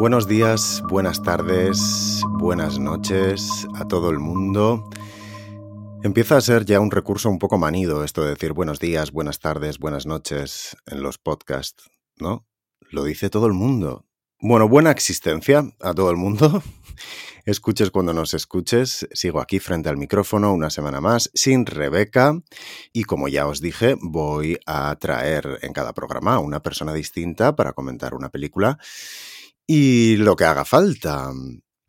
Buenos días, buenas tardes, buenas noches a todo el mundo. Empieza a ser ya un recurso un poco manido esto de decir buenos días, buenas tardes, buenas noches en los podcasts, ¿no? Lo dice todo el mundo. Bueno, buena existencia a todo el mundo. Escuches cuando nos escuches. Sigo aquí frente al micrófono una semana más sin Rebeca y como ya os dije, voy a traer en cada programa a una persona distinta para comentar una película y lo que haga falta.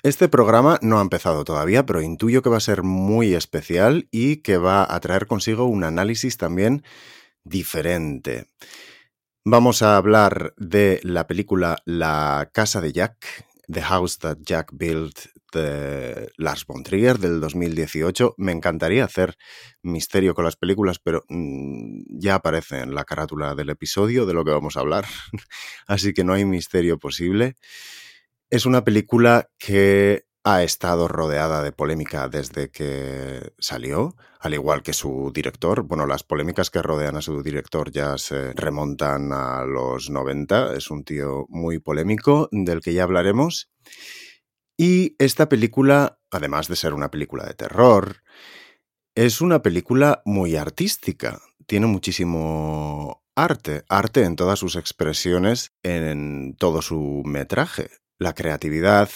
Este programa no ha empezado todavía, pero intuyo que va a ser muy especial y que va a traer consigo un análisis también diferente. Vamos a hablar de la película La Casa de Jack, The House That Jack Built de Lars von Trier del 2018. Me encantaría hacer misterio con las películas, pero mmm, ya aparece en la carátula del episodio de lo que vamos a hablar, así que no hay misterio posible. Es una película que ha estado rodeada de polémica desde que salió, al igual que su director. Bueno, las polémicas que rodean a su director ya se remontan a los 90. Es un tío muy polémico, del que ya hablaremos. Y esta película, además de ser una película de terror, es una película muy artística. Tiene muchísimo arte, arte en todas sus expresiones, en todo su metraje. La creatividad,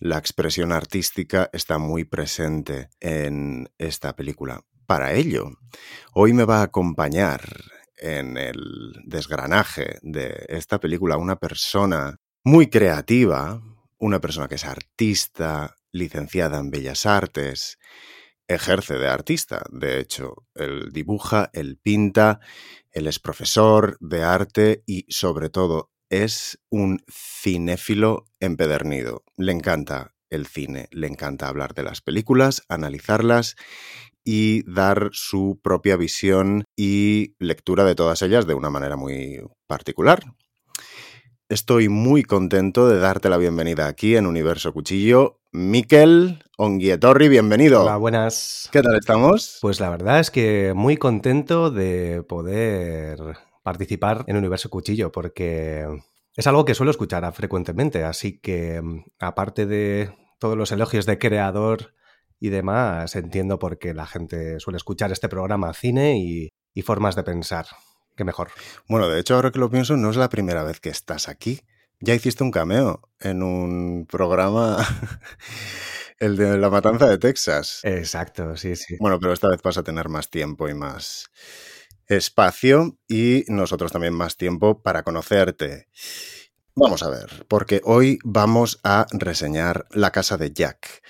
la expresión artística está muy presente en esta película. Para ello, hoy me va a acompañar en el desgranaje de esta película una persona muy creativa, una persona que es artista, licenciada en Bellas Artes, ejerce de artista, de hecho, él dibuja, él pinta, él es profesor de arte y sobre todo es un cinéfilo empedernido. Le encanta el cine, le encanta hablar de las películas, analizarlas y dar su propia visión y lectura de todas ellas de una manera muy particular. Estoy muy contento de darte la bienvenida aquí en Universo Cuchillo. Miquel Onguietorri, bienvenido. Hola, buenas. ¿Qué tal estamos? Pues la verdad es que muy contento de poder participar en Universo Cuchillo porque es algo que suelo escuchar frecuentemente, así que mm, aparte de todos los elogios de creador y demás, entiendo por qué la gente suele escuchar este programa cine y, y formas de pensar. Qué mejor. Bueno, de hecho, ahora que lo pienso, no es la primera vez que estás aquí. Ya hiciste un cameo en un programa, el de La Matanza de Texas. Exacto, sí, sí. Bueno, pero esta vez vas a tener más tiempo y más espacio y nosotros también más tiempo para conocerte. Vamos a ver, porque hoy vamos a reseñar La casa de Jack.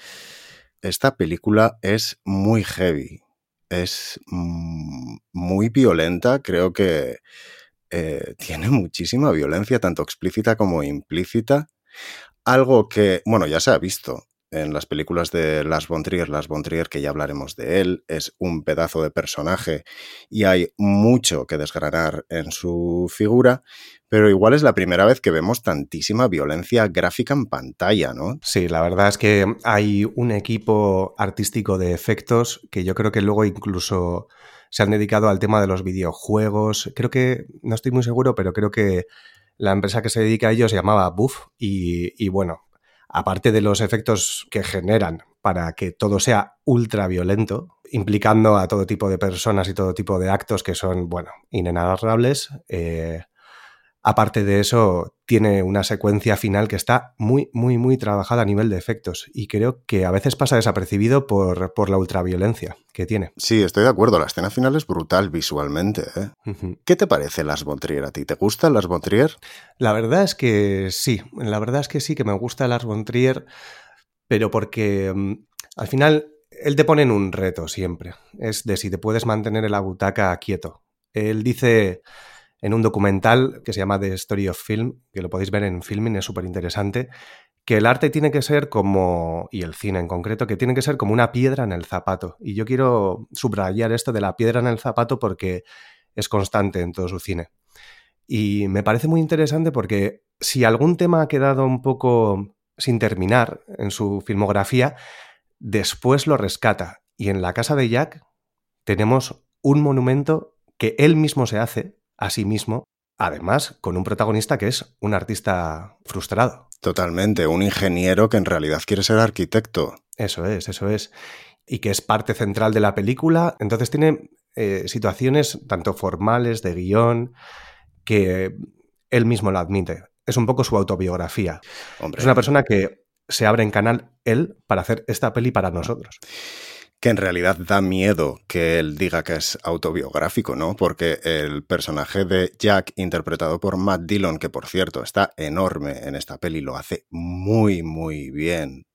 Esta película es muy heavy, es muy violenta, creo que eh, tiene muchísima violencia, tanto explícita como implícita. Algo que, bueno, ya se ha visto en las películas de Las von Trier, Trier, que ya hablaremos de él, es un pedazo de personaje y hay mucho que desgranar en su figura, pero igual es la primera vez que vemos tantísima violencia gráfica en pantalla, ¿no? Sí, la verdad es que hay un equipo artístico de efectos que yo creo que luego incluso se han dedicado al tema de los videojuegos. Creo que, no estoy muy seguro, pero creo que la empresa que se dedica a ello se llamaba Buff y bueno, aparte de los efectos que generan para que todo sea ultra violento, implicando a todo tipo de personas y todo tipo de actos que son, bueno, inenarrables, eh, aparte de eso, tiene una secuencia final que está muy, muy, muy trabajada a nivel de efectos y creo que a veces pasa desapercibido por, por la ultraviolencia que tiene. Sí, estoy de acuerdo. La escena final es brutal visualmente. ¿eh? Uh -huh. ¿Qué te parece Las von Trier a ti? ¿Te gustan Las von Trier? La verdad es que sí. La verdad es que sí, que me gusta Las von Trier, pero porque um, al final él te pone en un reto siempre. Es de si te puedes mantener en la butaca quieto. Él dice en un documental que se llama The Story of Film, que lo podéis ver en Filming, es súper interesante, que el arte tiene que ser como, y el cine en concreto, que tiene que ser como una piedra en el zapato. Y yo quiero subrayar esto de la piedra en el zapato porque es constante en todo su cine. Y me parece muy interesante porque si algún tema ha quedado un poco sin terminar en su filmografía, después lo rescata. Y en la casa de Jack tenemos un monumento que él mismo se hace a sí mismo, además con un protagonista que es un artista frustrado. Totalmente, un ingeniero que en realidad quiere ser arquitecto. Eso es, eso es. Y que es parte central de la película. Entonces tiene eh, situaciones tanto formales, de guion, que él mismo lo admite. Es un poco su autobiografía. Es una persona que se abre en canal él para hacer esta peli para nosotros que en realidad da miedo que él diga que es autobiográfico, ¿no? Porque el personaje de Jack, interpretado por Matt Dillon, que por cierto está enorme en esta peli, lo hace muy, muy bien.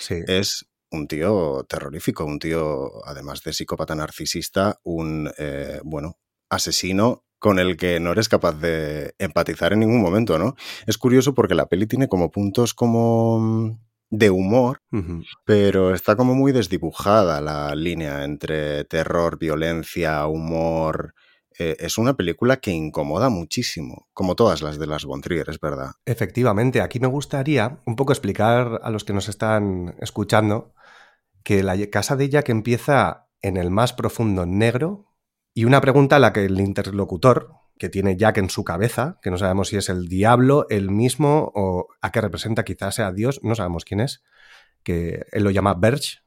Sí. Es un tío terrorífico, un tío, además de psicópata narcisista, un, eh, bueno, asesino con el que no eres capaz de empatizar en ningún momento, ¿no? Es curioso porque la peli tiene como puntos como de humor, pero está como muy desdibujada la línea entre terror, violencia, humor. Eh, es una película que incomoda muchísimo, como todas las de las Von Trier, es verdad. Efectivamente, aquí me gustaría un poco explicar a los que nos están escuchando que la casa de ella que empieza en el más profundo negro y una pregunta a la que el interlocutor, que tiene Jack en su cabeza, que no sabemos si es el diablo, el mismo o a qué representa, quizás sea Dios, no sabemos quién es, que él lo llama Berch,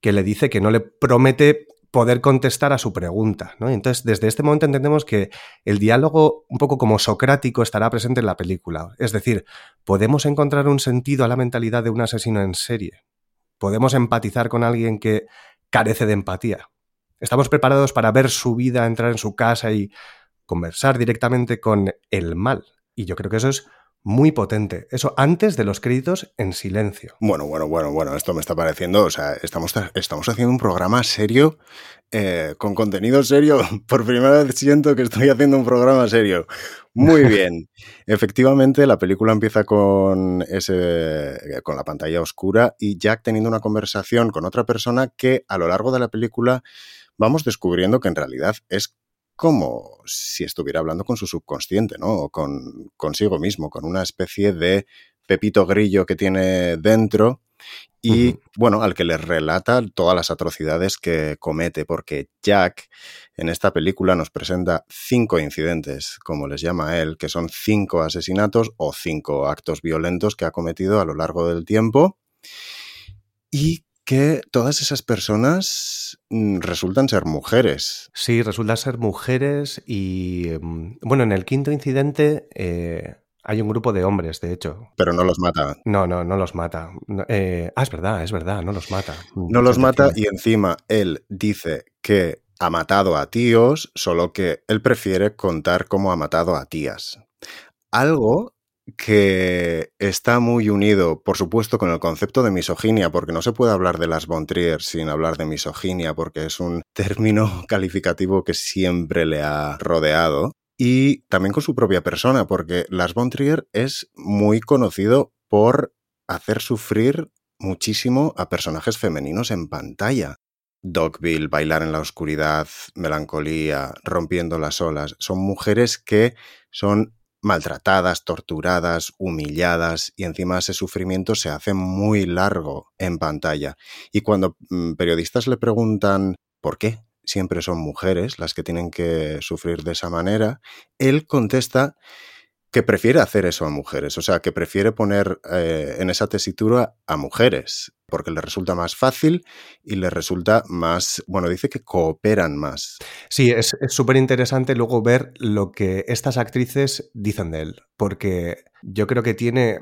que le dice que no le promete poder contestar a su pregunta. ¿no? entonces, desde este momento entendemos que el diálogo, un poco como socrático, estará presente en la película. Es decir, podemos encontrar un sentido a la mentalidad de un asesino en serie. Podemos empatizar con alguien que carece de empatía. Estamos preparados para ver su vida, entrar en su casa y conversar directamente con el mal. Y yo creo que eso es muy potente. Eso antes de los créditos en silencio. Bueno, bueno, bueno, bueno, esto me está pareciendo, o sea, estamos, estamos haciendo un programa serio, eh, con contenido serio. Por primera vez siento que estoy haciendo un programa serio. Muy bien. Efectivamente, la película empieza con, ese, con la pantalla oscura y Jack teniendo una conversación con otra persona que a lo largo de la película vamos descubriendo que en realidad es como si estuviera hablando con su subconsciente, ¿no? O con consigo mismo, con una especie de pepito grillo que tiene dentro y, bueno, al que le relata todas las atrocidades que comete, porque Jack en esta película nos presenta cinco incidentes, como les llama él, que son cinco asesinatos o cinco actos violentos que ha cometido a lo largo del tiempo y que todas esas personas mm, resultan ser mujeres. Sí, resultan ser mujeres y, mm, bueno, en el quinto incidente eh, hay un grupo de hombres, de hecho. Pero no los mata. No, no, no los mata. Eh, ah, es verdad, es verdad, no los mata. No los mata y encima él dice que ha matado a tíos, solo que él prefiere contar cómo ha matado a tías. Algo que está muy unido, por supuesto, con el concepto de misoginia, porque no se puede hablar de las von Trier sin hablar de misoginia, porque es un término calificativo que siempre le ha rodeado, y también con su propia persona, porque Las von Trier es muy conocido por hacer sufrir muchísimo a personajes femeninos en pantalla. Dogville, Bailar en la Oscuridad, Melancolía, Rompiendo las Olas, son mujeres que son maltratadas, torturadas, humilladas y encima ese sufrimiento se hace muy largo en pantalla. Y cuando mm, periodistas le preguntan por qué siempre son mujeres las que tienen que sufrir de esa manera, él contesta que prefiere hacer eso a mujeres, o sea, que prefiere poner eh, en esa tesitura a mujeres, porque le resulta más fácil y le resulta más, bueno, dice que cooperan más. Sí, es súper interesante luego ver lo que estas actrices dicen de él, porque yo creo que tiene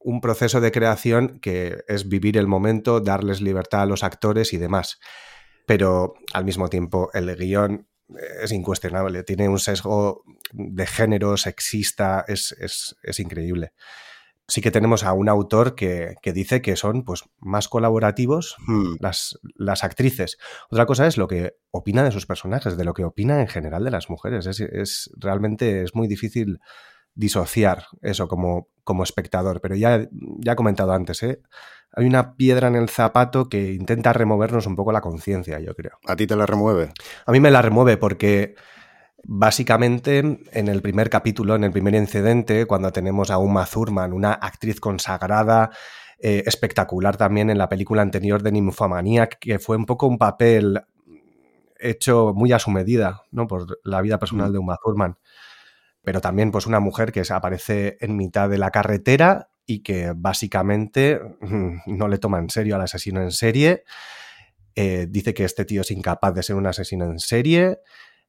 un proceso de creación que es vivir el momento, darles libertad a los actores y demás. Pero al mismo tiempo el guion es incuestionable, tiene un sesgo de género sexista, es, increíble. Sí que tenemos a un autor que, dice que son pues, más colaborativos hmm. las, las, actrices. Otra cosa es lo que opina de sus personajes, de lo que opina en general de las mujeres. Es, realmente es muy difícil disociar eso como, como espectador, pero ya, ya he comentado antes, ¿eh? hay una piedra en el zapato que intenta removernos un poco la conciencia, yo creo. ¿A ti te la remueve? A mí me la remueve porque básicamente en el primer capítulo, en el primer incidente, cuando tenemos a Uma Thurman, una actriz consagrada, eh, espectacular también en la película anterior de Nymphomaniac, que fue un poco un papel hecho muy a su medida, ¿no? Por la vida personal mm. de Uma Thurman. Pero también, pues, una mujer que aparece en mitad de la carretera y que básicamente mm, no le toma en serio al asesino en serie. Eh, dice que este tío es incapaz de ser un asesino en serie.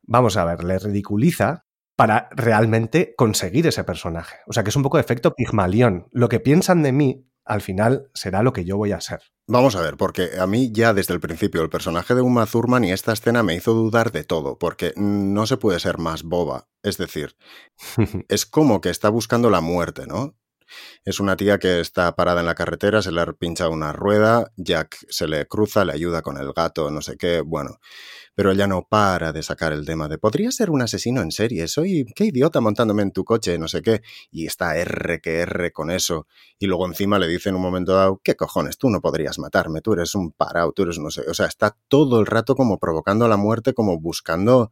Vamos a ver, le ridiculiza para realmente conseguir ese personaje. O sea que es un poco de efecto Pigmalión. Lo que piensan de mí al final será lo que yo voy a ser. Vamos a ver, porque a mí ya desde el principio el personaje de Uma Thurman y esta escena me hizo dudar de todo, porque no se puede ser más boba. Es decir, es como que está buscando la muerte, ¿no? Es una tía que está parada en la carretera, se le pincha una rueda, Jack se le cruza, le ayuda con el gato, no sé qué, bueno pero ella no para de sacar el tema de podría ser un asesino en serie, soy qué idiota montándome en tu coche, no sé qué, y está R que R con eso, y luego encima le dice en un momento dado, qué cojones, tú no podrías matarme, tú eres un parado, tú eres no sé, o sea, está todo el rato como provocando la muerte, como buscando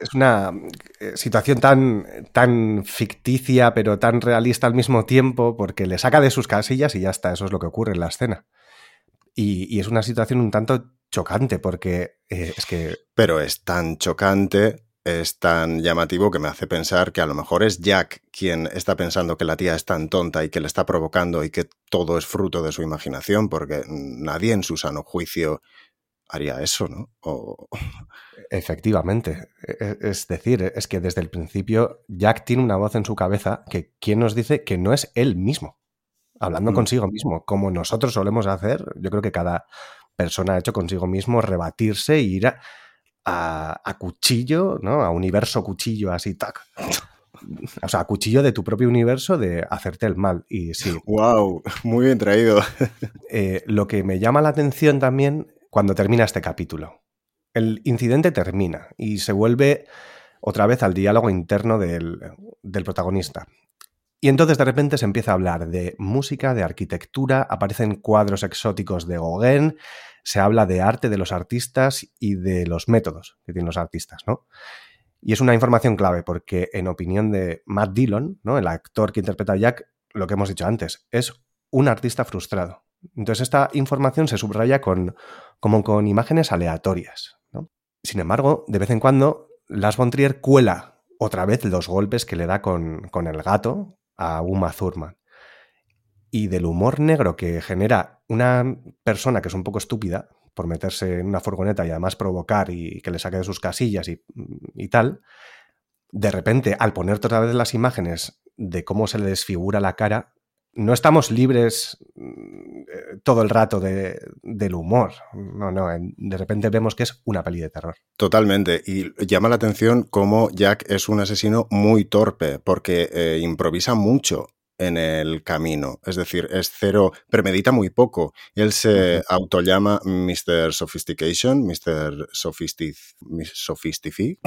es una eh, situación tan, tan ficticia, pero tan realista al mismo tiempo, porque le saca de sus casillas y ya está, eso es lo que ocurre en la escena. Y, y es una situación un tanto chocante porque eh, es que... Pero es tan chocante, es tan llamativo que me hace pensar que a lo mejor es Jack quien está pensando que la tía es tan tonta y que le está provocando y que todo es fruto de su imaginación, porque nadie en su sano juicio haría eso, ¿no? O... Efectivamente. E, e, es decir, es que desde el principio Jack tiene una voz en su cabeza que quien nos dice que no es él mismo, hablando mm. consigo mismo, como nosotros solemos hacer. Yo creo que cada persona ha hecho consigo mismo rebatirse e ir a, cuchillo, ¿no? A universo cuchillo así, tac. O sea, a cuchillo de tu propio universo de hacerte el mal. Y sí. ¡Wow! Muy bien traído. Eh, lo que me llama la atención también cuando termina este capítulo. El incidente termina y se vuelve otra vez al diálogo interno del, del protagonista. Y entonces de repente se empieza a hablar de música, de arquitectura, aparecen cuadros exóticos de Gauguin, se habla de arte de los artistas y de los métodos que tienen los artistas, ¿no? Y es una información clave porque en opinión de Matt Dillon, ¿no? el actor que interpreta a Jack, lo que hemos dicho antes, es un artista frustrado. Entonces esta información se subraya con, como con imágenes aleatorias. ¿no? Sin embargo, de vez en cuando, Las von Trier cuela otra vez los golpes que le da con, con el gato a Uma Thurman. Y del humor negro que genera una persona que es un poco estúpida por meterse en una furgoneta y además provocar y que le saque de sus casillas y, y tal, de repente, al poner otra vez las imágenes de cómo se le desfigura la cara, no estamos libres mm, todo el rato de, del humor. No, no, de repente vemos que es una peli de terror. Totalmente. Y llama la atención cómo Jack es un asesino muy torpe, porque eh, improvisa mucho en el camino. Es decir, es cero, premedita muy poco. Él se autollama Mr. Sophistication, Mr. Sophistic, Sophistifi.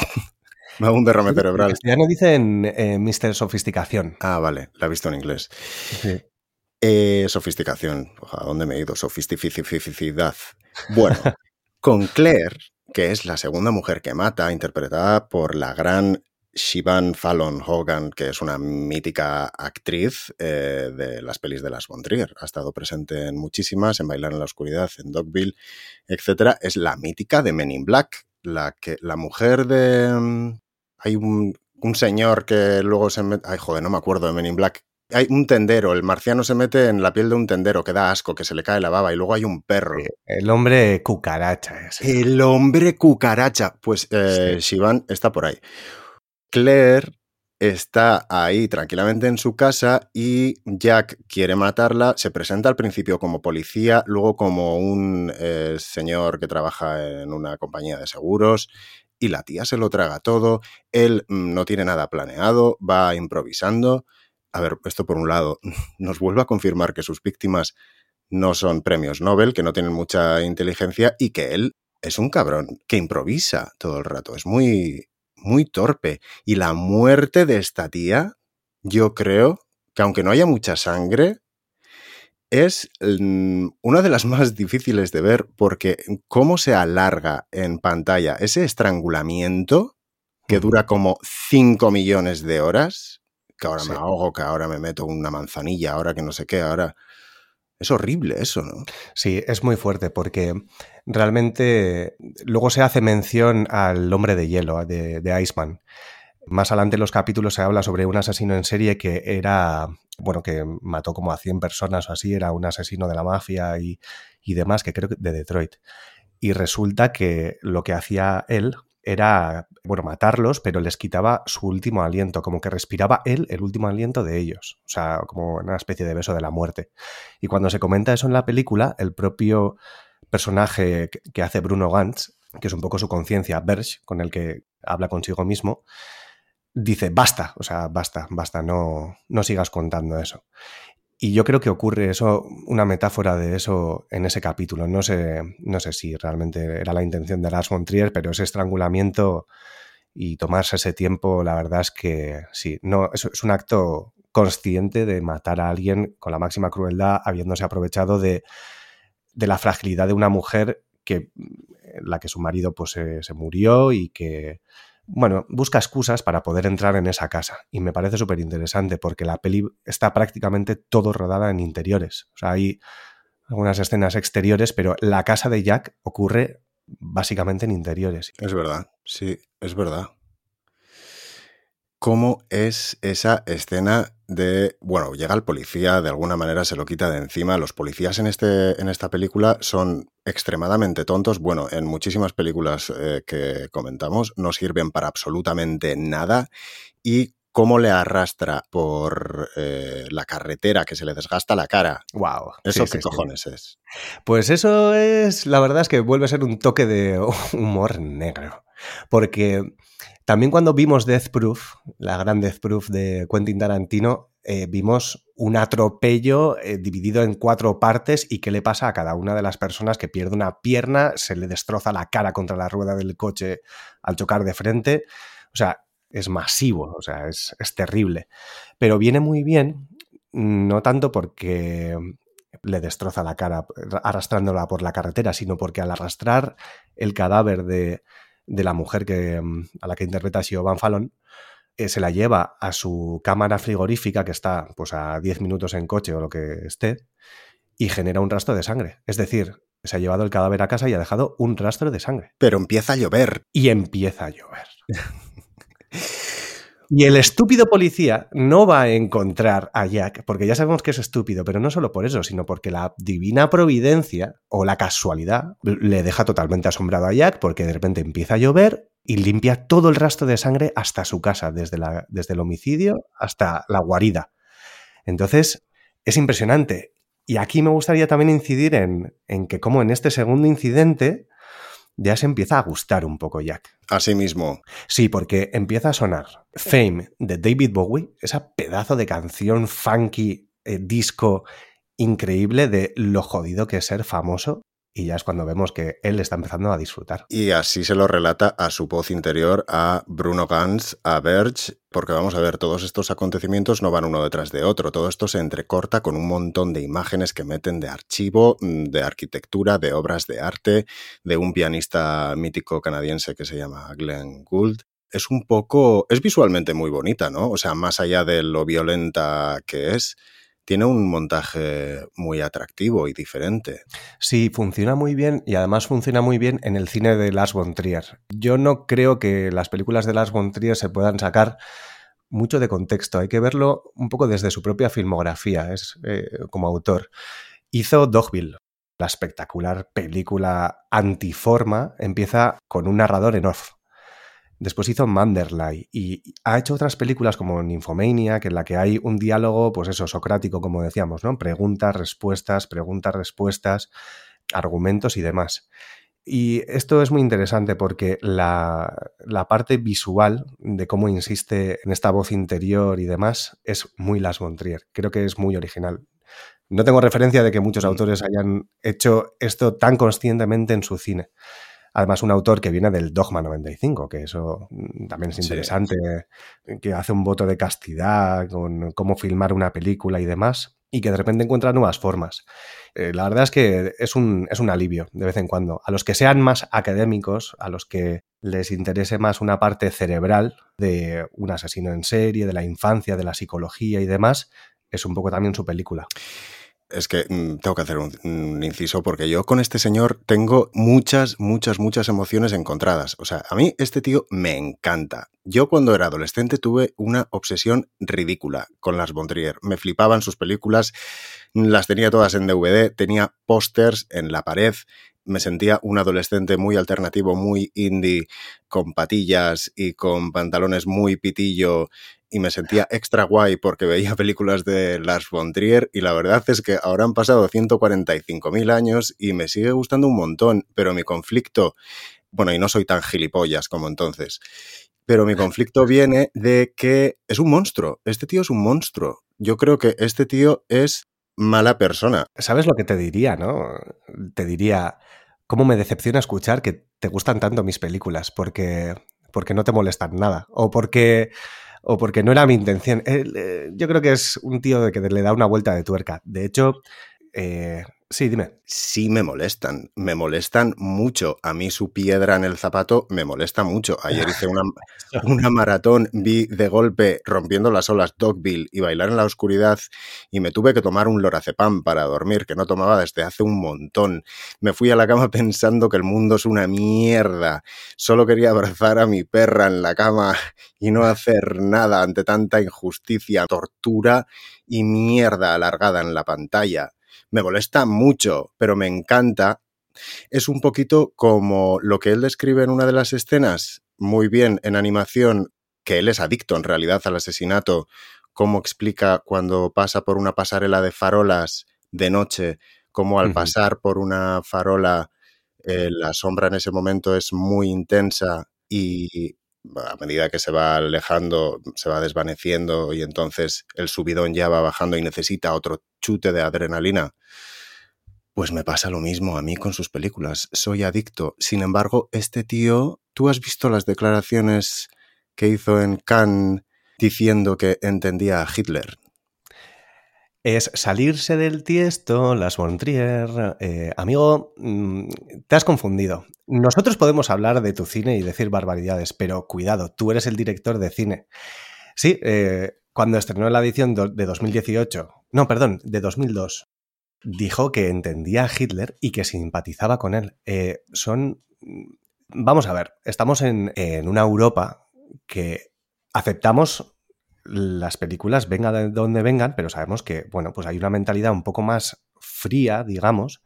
Me hago un derrame cerebral. Ya no dicen eh, Mr. Sofisticación. Ah, vale, la he visto en inglés. Eh, sofisticación. ¿A dónde me he ido? Sofisticidad. Bueno, con Claire, que es la segunda mujer que mata, interpretada por la gran Shivan Fallon Hogan, que es una mítica actriz eh, de las pelis de las von Trier. Ha estado presente en muchísimas, en Bailar en la Oscuridad, en Dogville, etc. Es la mítica de Men in Black, la, que, la mujer de... Mm, hay un, señor que luego se mete... Ay, joder, no me acuerdo de Men in Black. Hay un tendero, el marciano se mete en la piel de un tendero que da asco, que se le cae la baba y luego hay un perro. El hombre cucaracha. Ese. El hombre cucaracha. Pues eh, está por ahí. Claire está ahí tranquilamente en su casa y Jack quiere matarla, se presenta al principio como policía, luego como un eh, señor que trabaja en una compañía de seguros y la tía se lo traga todo, él mm, no tiene nada planeado, va improvisando. A ver, esto por un lado nos vuelve a confirmar que sus víctimas no son premios Nobel, que no tienen mucha inteligencia y que él es un cabrón que improvisa todo el rato, es muy muy torpe. Y la muerte de esta tía, yo creo que aunque no haya mucha sangre, es mm, una de las más difíciles de ver porque cómo se alarga en pantalla ese estrangulamiento que dura como 5 millones de horas, que ahora me ahogo, que ahora me meto una manzanilla, ahora que no sé qué, ahora... Es horrible eso, ¿no? Sí, es muy fuerte porque realmente luego se hace mención al hombre de hielo, de, Iceman. Más adelante en los capítulos se habla sobre un asesino en serie que era, bueno, que mató como a 100 personas o así, era un asesino de la mafia y, y demás, que creo que de Detroit. Y resulta que lo que hacía él era, bueno, matarlos, pero les quitaba su último aliento, como que respiraba él el último aliento de ellos, o sea, como una especie de beso de la muerte. Y cuando se comenta eso en la película, el propio personaje que hace Bruno Gantz, que es un poco su conciencia, Berge, con el que habla consigo mismo, dice, basta, o sea, basta, basta, no, no sigas contando eso. Y yo creo que ocurre eso, una metáfora de eso en ese capítulo. No sé, no sé si realmente era la intención de Lars von Trier, pero ese estrangulamiento y tomarse ese tiempo, la verdad es que sí, no, es, es un acto consciente de matar a alguien con la máxima crueldad, habiéndose aprovechado de, de la fragilidad de una mujer que la que su marido pues se murió y que bueno, busca excusas para poder entrar en esa casa. Y me parece súper interesante porque la peli está prácticamente todo rodada en interiores. O sea, hay algunas escenas exteriores, pero la casa de Jack ocurre básicamente en interiores. Es verdad, sí, es verdad. ¿Cómo es esa escena de, bueno, llega el policía, de alguna manera se lo quita de encima. Los policías en, este, en esta película son extremadamente tontos. Bueno, en muchísimas películas eh, que comentamos no sirven para absolutamente nada. Y cómo le arrastra por eh, la carretera que se le desgasta la cara. Wow. ¿Eso sí, qué sí, cojones sí. es? Pues eso es, la verdad es que vuelve a ser un toque de humor negro. Porque también cuando vimos Death Proof, la gran Death Proof de Quentin Tarantino, eh, vimos un atropello eh, dividido en cuatro partes y qué le pasa a cada una de las personas que pierde una pierna, se le destroza la cara contra la rueda del coche al chocar de frente. O sea, es masivo, o sea, es, es terrible. Pero viene muy bien, no tanto porque le destroza la cara arrastrándola por la carretera, sino porque al arrastrar el cadáver de, de la mujer que, a la que interpreta Siobhan Fallon, eh, se la lleva a su cámara frigorífica, que está pues, a 10 minutos en coche o lo que esté, y genera un rastro de sangre. Es decir, se ha llevado el cadáver a casa y ha dejado un rastro de sangre. Pero empieza a llover. Y empieza a llover. Y el estúpido policía no va a encontrar a Jack, porque ya sabemos que es estúpido, pero no solo por eso, sino porque la divina providencia o la casualidad le deja totalmente asombrado a Jack, porque de repente empieza a llover y limpia todo el rastro de sangre hasta su casa, desde, la, desde el homicidio hasta la guarida. Entonces, es impresionante. Y aquí me gustaría también incidir en, en que como en este segundo incidente, ya se empieza a gustar un poco Jack. Así mismo. Sí, porque empieza a sonar Fame de David Bowie, esa pedazo de canción funky, eh, disco increíble de lo jodido que es ser famoso. Y ya es cuando vemos que él está empezando a disfrutar. Y así se lo relata a su voz interior, a Bruno Gantz, a Verge, porque vamos a ver, todos estos acontecimientos no van uno detrás de otro. Todo esto se entrecorta con un montón de imágenes que meten de archivo, de arquitectura, de obras de arte, de un pianista mítico canadiense que se llama Glenn Gould es un poco, es visualmente muy bonita, ¿no? O sea, más allá de lo violenta que es, tiene un montaje muy atractivo y diferente. Sí, funciona muy bien y además funciona muy bien en el cine de Lars von Trier. Yo no creo que las películas de Lars von Trier se puedan sacar mucho de contexto, hay que verlo un poco desde su propia filmografía, es eh, como autor. Hizo Dogville, la espectacular película antiforma, empieza con un narrador en off, Después hizo Manderley y ha hecho otras películas como Nymphomania, que en la que hay un diálogo, pues eso, socrático, como decíamos, ¿no? Preguntas, respuestas, preguntas, respuestas, argumentos y demás. Y esto es muy interesante porque la, la, parte visual de cómo insiste en esta voz interior y demás es muy Las von Trier. Creo que es muy original. No tengo referencia de que muchos autores hayan hecho esto tan conscientemente en su cine. Además, un autor que viene del Dogma 95, que eso mm, también es interesante, sí. que hace un voto de castidad con cómo filmar una película y demás, y que de repente encuentra nuevas formas. Eh, la verdad es que es un, es un alivio de vez en cuando. A los que sean más académicos, a los que les interese más una parte cerebral de un asesino en serie, de la infancia, de la psicología y demás, es un poco también su película. Es que mm, tengo que hacer un, inciso porque yo con este señor tengo muchas, muchas, muchas emociones encontradas. O sea, a mí este tío me encanta. Yo cuando era adolescente tuve una obsesión ridícula con las Bondrier. Me flipaban sus películas, las tenía todas en DVD, tenía pósters en la pared, me sentía un adolescente muy alternativo, muy indie, con patillas y con pantalones muy pitillo y me sentía extra guay porque veía películas de Lars von Trier y la verdad es que ahora han pasado 145.000 años y me sigue gustando un montón, pero mi conflicto, bueno, y no soy tan gilipollas como entonces, pero mi conflicto viene de que es un monstruo, este tío es un monstruo. Yo creo que este tío es mala persona. ¿Sabes lo que te diría, no? Te diría, ¿cómo me decepciona escuchar que te gustan tanto mis películas? Porque, porque no te molestan nada. O porque o porque no era mi intención. Eh, yo creo que es un tío que le da una vuelta de tuerca. De hecho, eh, Sí, dime. Sí me molestan, me molestan mucho. A mí su piedra en el zapato me molesta mucho. Ayer hice una, una maratón, vi de golpe rompiendo las olas Dogville y bailar en la oscuridad y me tuve que tomar un lorazepam para dormir, que no tomaba desde hace un montón. Me fui a la cama pensando que el mundo es una mierda. Solo quería abrazar a mi perra en la cama y no hacer nada ante tanta injusticia, tortura y mierda alargada en la pantalla me molesta mucho, pero me encanta. Es un poquito como lo que él describe en una de las escenas, muy bien en animación, que él es adicto en realidad al asesinato, cómo explica cuando pasa por una pasarela de farolas de noche, cómo al pasar por una farola eh, la sombra en ese momento es muy intensa y a medida que se va alejando, se va desvaneciendo y entonces el subidón ya va bajando y necesita otro chute de adrenalina. Pues me pasa lo mismo a mí con sus películas. Soy adicto. Sin embargo, este tío, ¿tú has visto las declaraciones que hizo en Cannes diciendo que entendía a Hitler? Es salirse del tiesto, las von Trier. Eh, amigo, mm, te has confundido. Nosotros podemos hablar de tu cine y decir barbaridades, pero cuidado, tú eres el director de cine. Sí, eh, cuando estrenó la edición de 2018, no, perdón, de 2002, dijo que entendía a Hitler y que simpatizaba con él. Eh, son... Vamos a ver, estamos en, en una Europa que aceptamos las películas vengan de donde vengan, pero sabemos que, bueno, pues hay una mentalidad un poco más fría, digamos,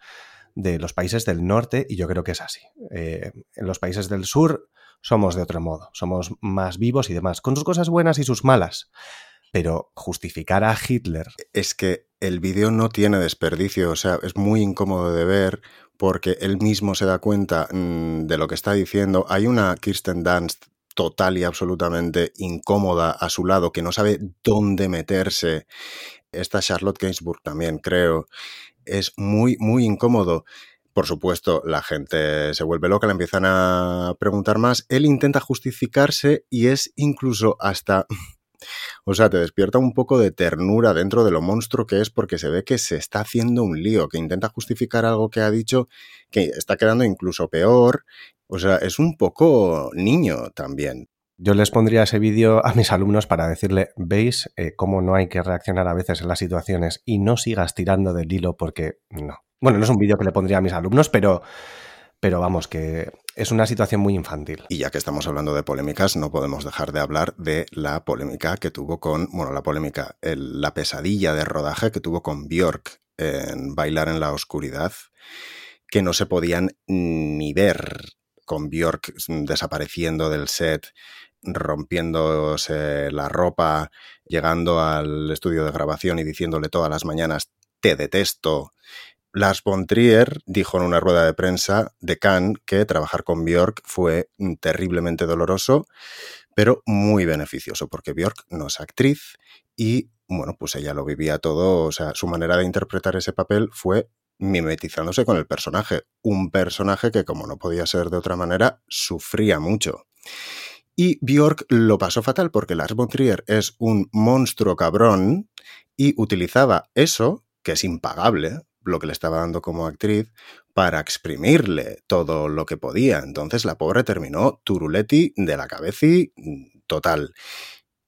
de los países del norte y yo creo que es así. Eh, en los países del sur somos de otro modo, somos más vivos y demás, con sus cosas buenas y sus malas. Pero justificar a Hitler... Es que el vídeo no tiene desperdicio, o sea, es muy incómodo de ver porque él mismo se da cuenta mm, de lo que está diciendo. Hay una Kirsten Dunst total y absolutamente incómoda a su lado, que no sabe dónde meterse. Esta Charlotte Gainsbourg también, creo. Es muy, muy incómodo. Por supuesto, la gente se vuelve loca, le empiezan a preguntar más. Él intenta justificarse y es incluso hasta... O sea, te despierta un poco de ternura dentro de lo monstruo que es porque se ve que se está haciendo un lío, que intenta justificar algo que ha dicho, que está quedando incluso peor o sea, es un poco niño también. Yo les pondría ese vídeo a mis alumnos para decirle, veis eh, cómo no hay que reaccionar a veces en las situaciones y no sigas tirando del hilo porque no. Bueno, no es un vídeo que le pondría a mis alumnos, pero, pero vamos, que es una situación muy infantil. Y ya que estamos hablando de polémicas, no podemos dejar de hablar de la polémica que tuvo con, bueno, la polémica, la pesadilla de rodaje que tuvo con Björk en Bailar en la Oscuridad, que no se podían ni ver con Bjork desapareciendo del set, rompiéndose la ropa, llegando al estudio de grabación y diciéndole todas las mañanas, te detesto. Lars von Trier dijo en una rueda de prensa de Cannes que trabajar con Björk fue terriblemente doloroso, pero muy beneficioso, porque Björk no es actriz y, bueno, pues ella lo vivía todo, o sea, su manera de interpretar ese papel fue mimetizándose con el personaje. Un personaje que, como no podía ser de otra manera, sufría mucho. Y Bjork lo pasó fatal porque Lars von Trier es un monstruo cabrón y utilizaba eso, que es impagable, lo que le estaba dando como actriz, para exprimirle todo lo que podía. Entonces la pobre terminó turuletti de la cabeza total.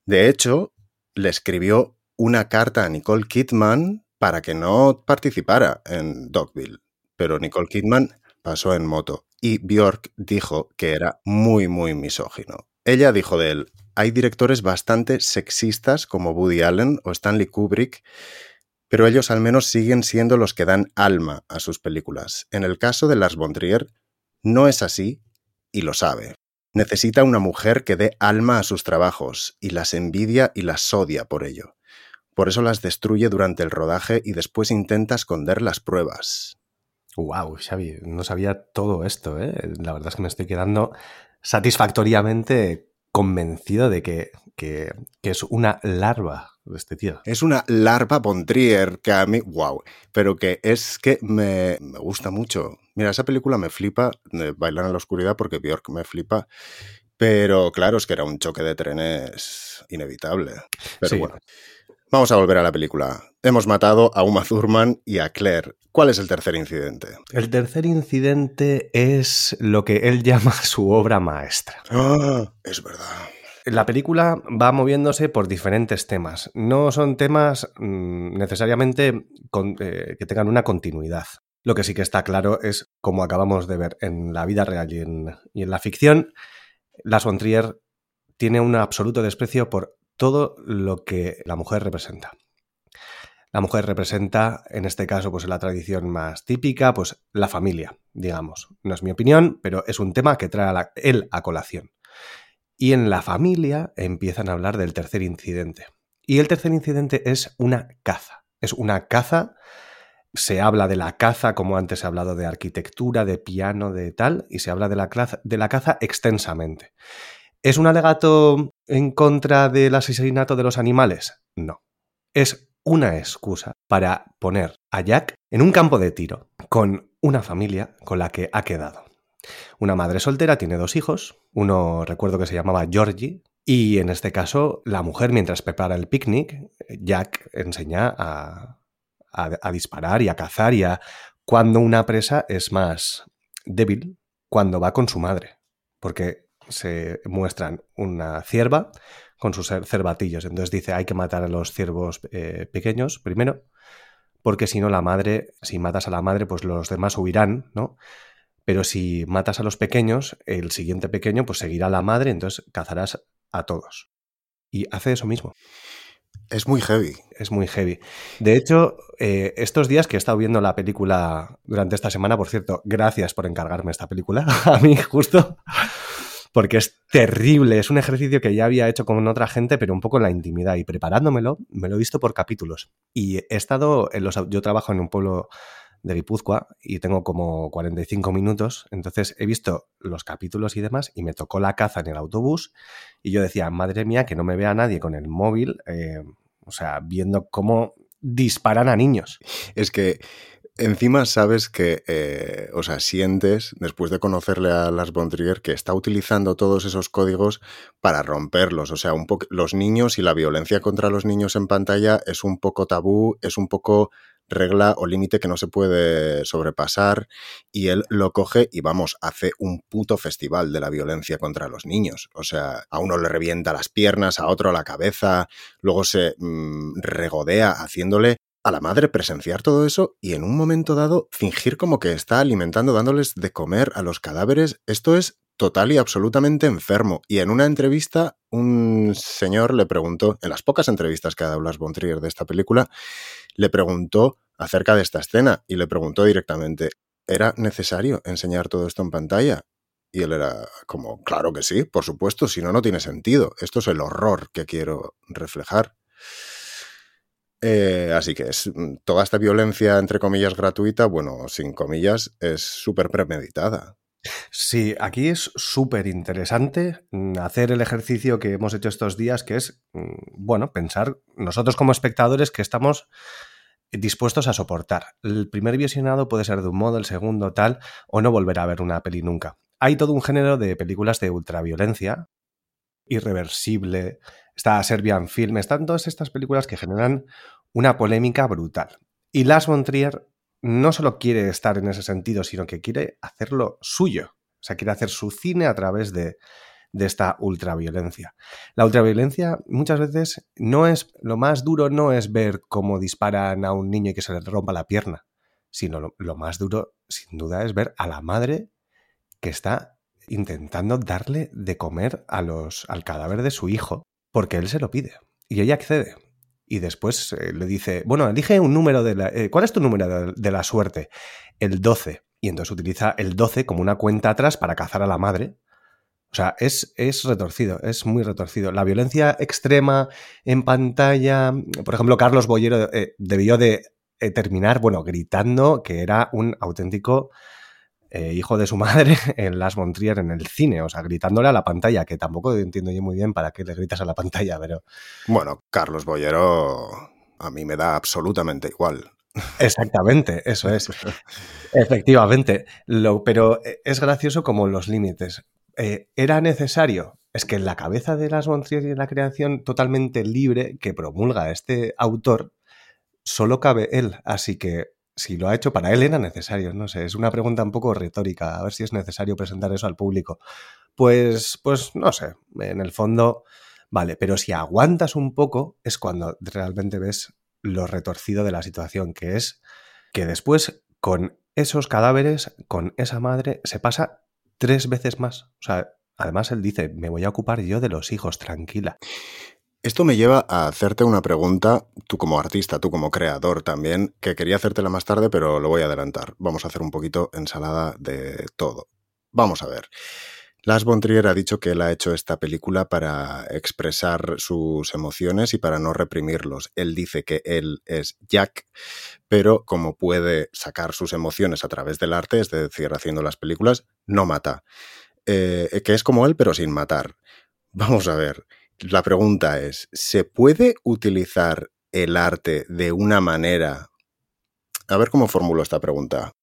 De hecho, le escribió una carta a Nicole Kidman para que no participara en Dogville. Pero Nicole Kidman pasó en moto y Bjork dijo que era muy, muy misógino. Ella dijo de él, hay directores bastante sexistas como Woody Allen o Stanley Kubrick, pero ellos al menos siguen siendo los que dan alma a sus películas. En el caso de Lars von Trier, no es así y lo sabe. Necesita una mujer que dé alma a sus trabajos y las envidia y las odia por ello. Por eso las destruye durante el rodaje y después intenta esconder las pruebas. Wow, Xavi, no sabía todo esto, ¿eh? La verdad es que me estoy quedando satisfactoriamente convencido de que, que, es una larva de este tío. Es una larva Bontrier que a mí, wow, pero que es que me, me gusta mucho. Mira, esa película me flipa, Bailar en la Oscuridad, porque Bjork me flipa. Pero claro, es que era un choque de trenes inevitable. Pero bueno. Vamos a volver a la película. Hemos matado a Uma Thurman y a Claire. ¿Cuál es el tercer incidente? El tercer incidente es lo que él llama su obra maestra. Ah, es verdad. La película va moviéndose por diferentes temas. No son temas mm, necesariamente eh, que tengan una continuidad. Lo que sí que está claro es, como acabamos de ver en la vida real y en, y en la ficción, Las Trier tiene un absoluto desprecio por todo lo que la mujer representa. La mujer representa, en este caso, pues la tradición más típica, pues la familia, digamos. No es mi opinión, pero es un tema que trae a él a colación. Y en la familia empiezan a hablar del tercer incidente. Y el tercer incidente es una caza. Es una caza. Se habla de la caza, como antes he hablado de arquitectura, de piano, de tal, y se habla de la, de la caza extensamente. ¿Es un alegato en contra del asesinato de los animales? No. Es una excusa para poner a Jack en un campo de tiro con una familia con la que ha quedado. Una madre soltera tiene dos hijos, uno recuerdo que se llamaba Georgie, y en este caso la mujer mientras prepara el picnic, Jack enseña a, disparar y a cazar y a cuando una presa es más débil, cuando va con su madre, porque se muestran una cierva con sus cervatillos. Entonces dice, hay que matar a los ciervos eh, pequeños primero, porque si no la madre, si matas a la madre, pues los demás huirán, ¿no? Pero si matas a los pequeños, el siguiente pequeño pues seguirá a la madre, entonces cazarás a todos. Y hace eso mismo. Es muy heavy. Es muy heavy. De hecho, eh, estos días que he estado viendo la película durante esta semana, por cierto, gracias por encargarme esta película, a mí justo porque es terrible. Es un ejercicio que ya había hecho con otra gente, pero un poco en la intimidad. Y preparándomelo, me lo he visto por capítulos. Y he estado en los. Yo trabajo en un pueblo de Guipúzcoa y tengo como 45 minutos. Entonces he visto los capítulos y demás y me tocó la caza en el autobús. Y yo decía, madre mía, que no me vea nadie con el móvil. Eh, o sea, viendo cómo disparan a niños. Es que Encima sabes que, eh, o sea, sientes, después de conocerle a Las Bondrier, que está utilizando todos esos códigos para romperlos. O sea, un poco los niños y la violencia contra los niños en pantalla es un poco tabú, es un poco regla o límite que no se puede sobrepasar y él lo coge y vamos, hace un puto festival de la violencia contra los niños. O sea, a uno le revienta las piernas, a otro la cabeza, luego se mm, regodea haciéndole a la madre presenciar todo eso y en un momento dado fingir como que está alimentando, dándoles de comer a los cadáveres, esto es total y absolutamente enfermo. Y en una entrevista, un señor le preguntó, en las pocas entrevistas que ha dado Blas Bontrier de esta película, le preguntó acerca de esta escena y le preguntó directamente, ¿era necesario enseñar todo esto en pantalla? Y él era como, claro que sí, por supuesto, si no, no tiene sentido. Esto es el horror que quiero reflejar. Eh, así que es mm, toda esta violencia, entre comillas, gratuita, bueno, sin comillas, es súper premeditada. Sí, aquí es súper interesante mm, hacer el ejercicio que hemos hecho estos días, que es, mm, bueno, pensar nosotros como espectadores que estamos dispuestos a soportar. El primer visionado puede ser de un modo, el segundo tal, o no volver a ver una peli nunca. Hay todo un género de películas de ultraviolencia, irreversible, está Serbian Film, están todas estas películas que generan una polémica brutal. Y Lars von Trier no solo quiere estar en ese sentido, sino que quiere hacerlo suyo. O sea, quiere hacer su cine a través de, esta ultraviolencia. La ultraviolencia muchas veces no es, lo más duro no es ver cómo disparan a un niño y que se le rompa la pierna, sino lo, lo más duro, sin duda, es ver a la madre que está intentando darle de comer a los, al cadáver de su hijo, porque él se lo pide. Y ella accede. Y después eh, le dice, bueno, elige un número de la... eh, ¿Cuál es tu número de, la suerte? El 12. Y entonces utiliza el 12 como una cuenta atrás para cazar a la madre. O sea, es, es retorcido, es muy retorcido. La violencia extrema en pantalla, por ejemplo, Carlos Bollero eh, debió de eh, terminar, bueno, gritando que era un auténtico eh, hijo de su madre en Las Montrier en el cine, o sea, gritándole a la pantalla, que tampoco entiendo yo muy bien para qué le gritas a la pantalla, pero... Bueno, Carlos Bollero a mí me da absolutamente igual. Exactamente, eso es. Efectivamente. Lo, pero es gracioso como los límites. Eh, ¿Era necesario? Es que en la cabeza de las Montrier y en la creación totalmente libre que promulga este autor, solo cabe él. Así que si lo ha hecho para él era necesario. No sé, es una pregunta un poco retórica. A ver si es necesario presentar eso al público. Pues, pues no sé. En el fondo, vale. Pero si aguantas un poco, es cuando realmente ves lo retorcido de la situación, que es que después con esos cadáveres, con esa madre, se pasa tres veces más. O sea, además él dice, me voy a ocupar yo de los hijos, tranquila. Esto me lleva a hacerte una pregunta, tú como artista, tú como creador también, que quería hacértela más tarde, pero lo voy a adelantar. Vamos a hacer un poquito ensalada de todo. Vamos a ver. Lars von Trier ha dicho que él ha hecho esta película para expresar sus emociones y para no reprimirlos. Él dice que él es Jack, pero como puede sacar sus emociones a través del arte, es decir, haciendo las películas, no mata. Eh, que es como él, pero sin matar. Vamos a ver. La pregunta es, ¿se puede utilizar el arte de una manera... A ver cómo formulo esta pregunta.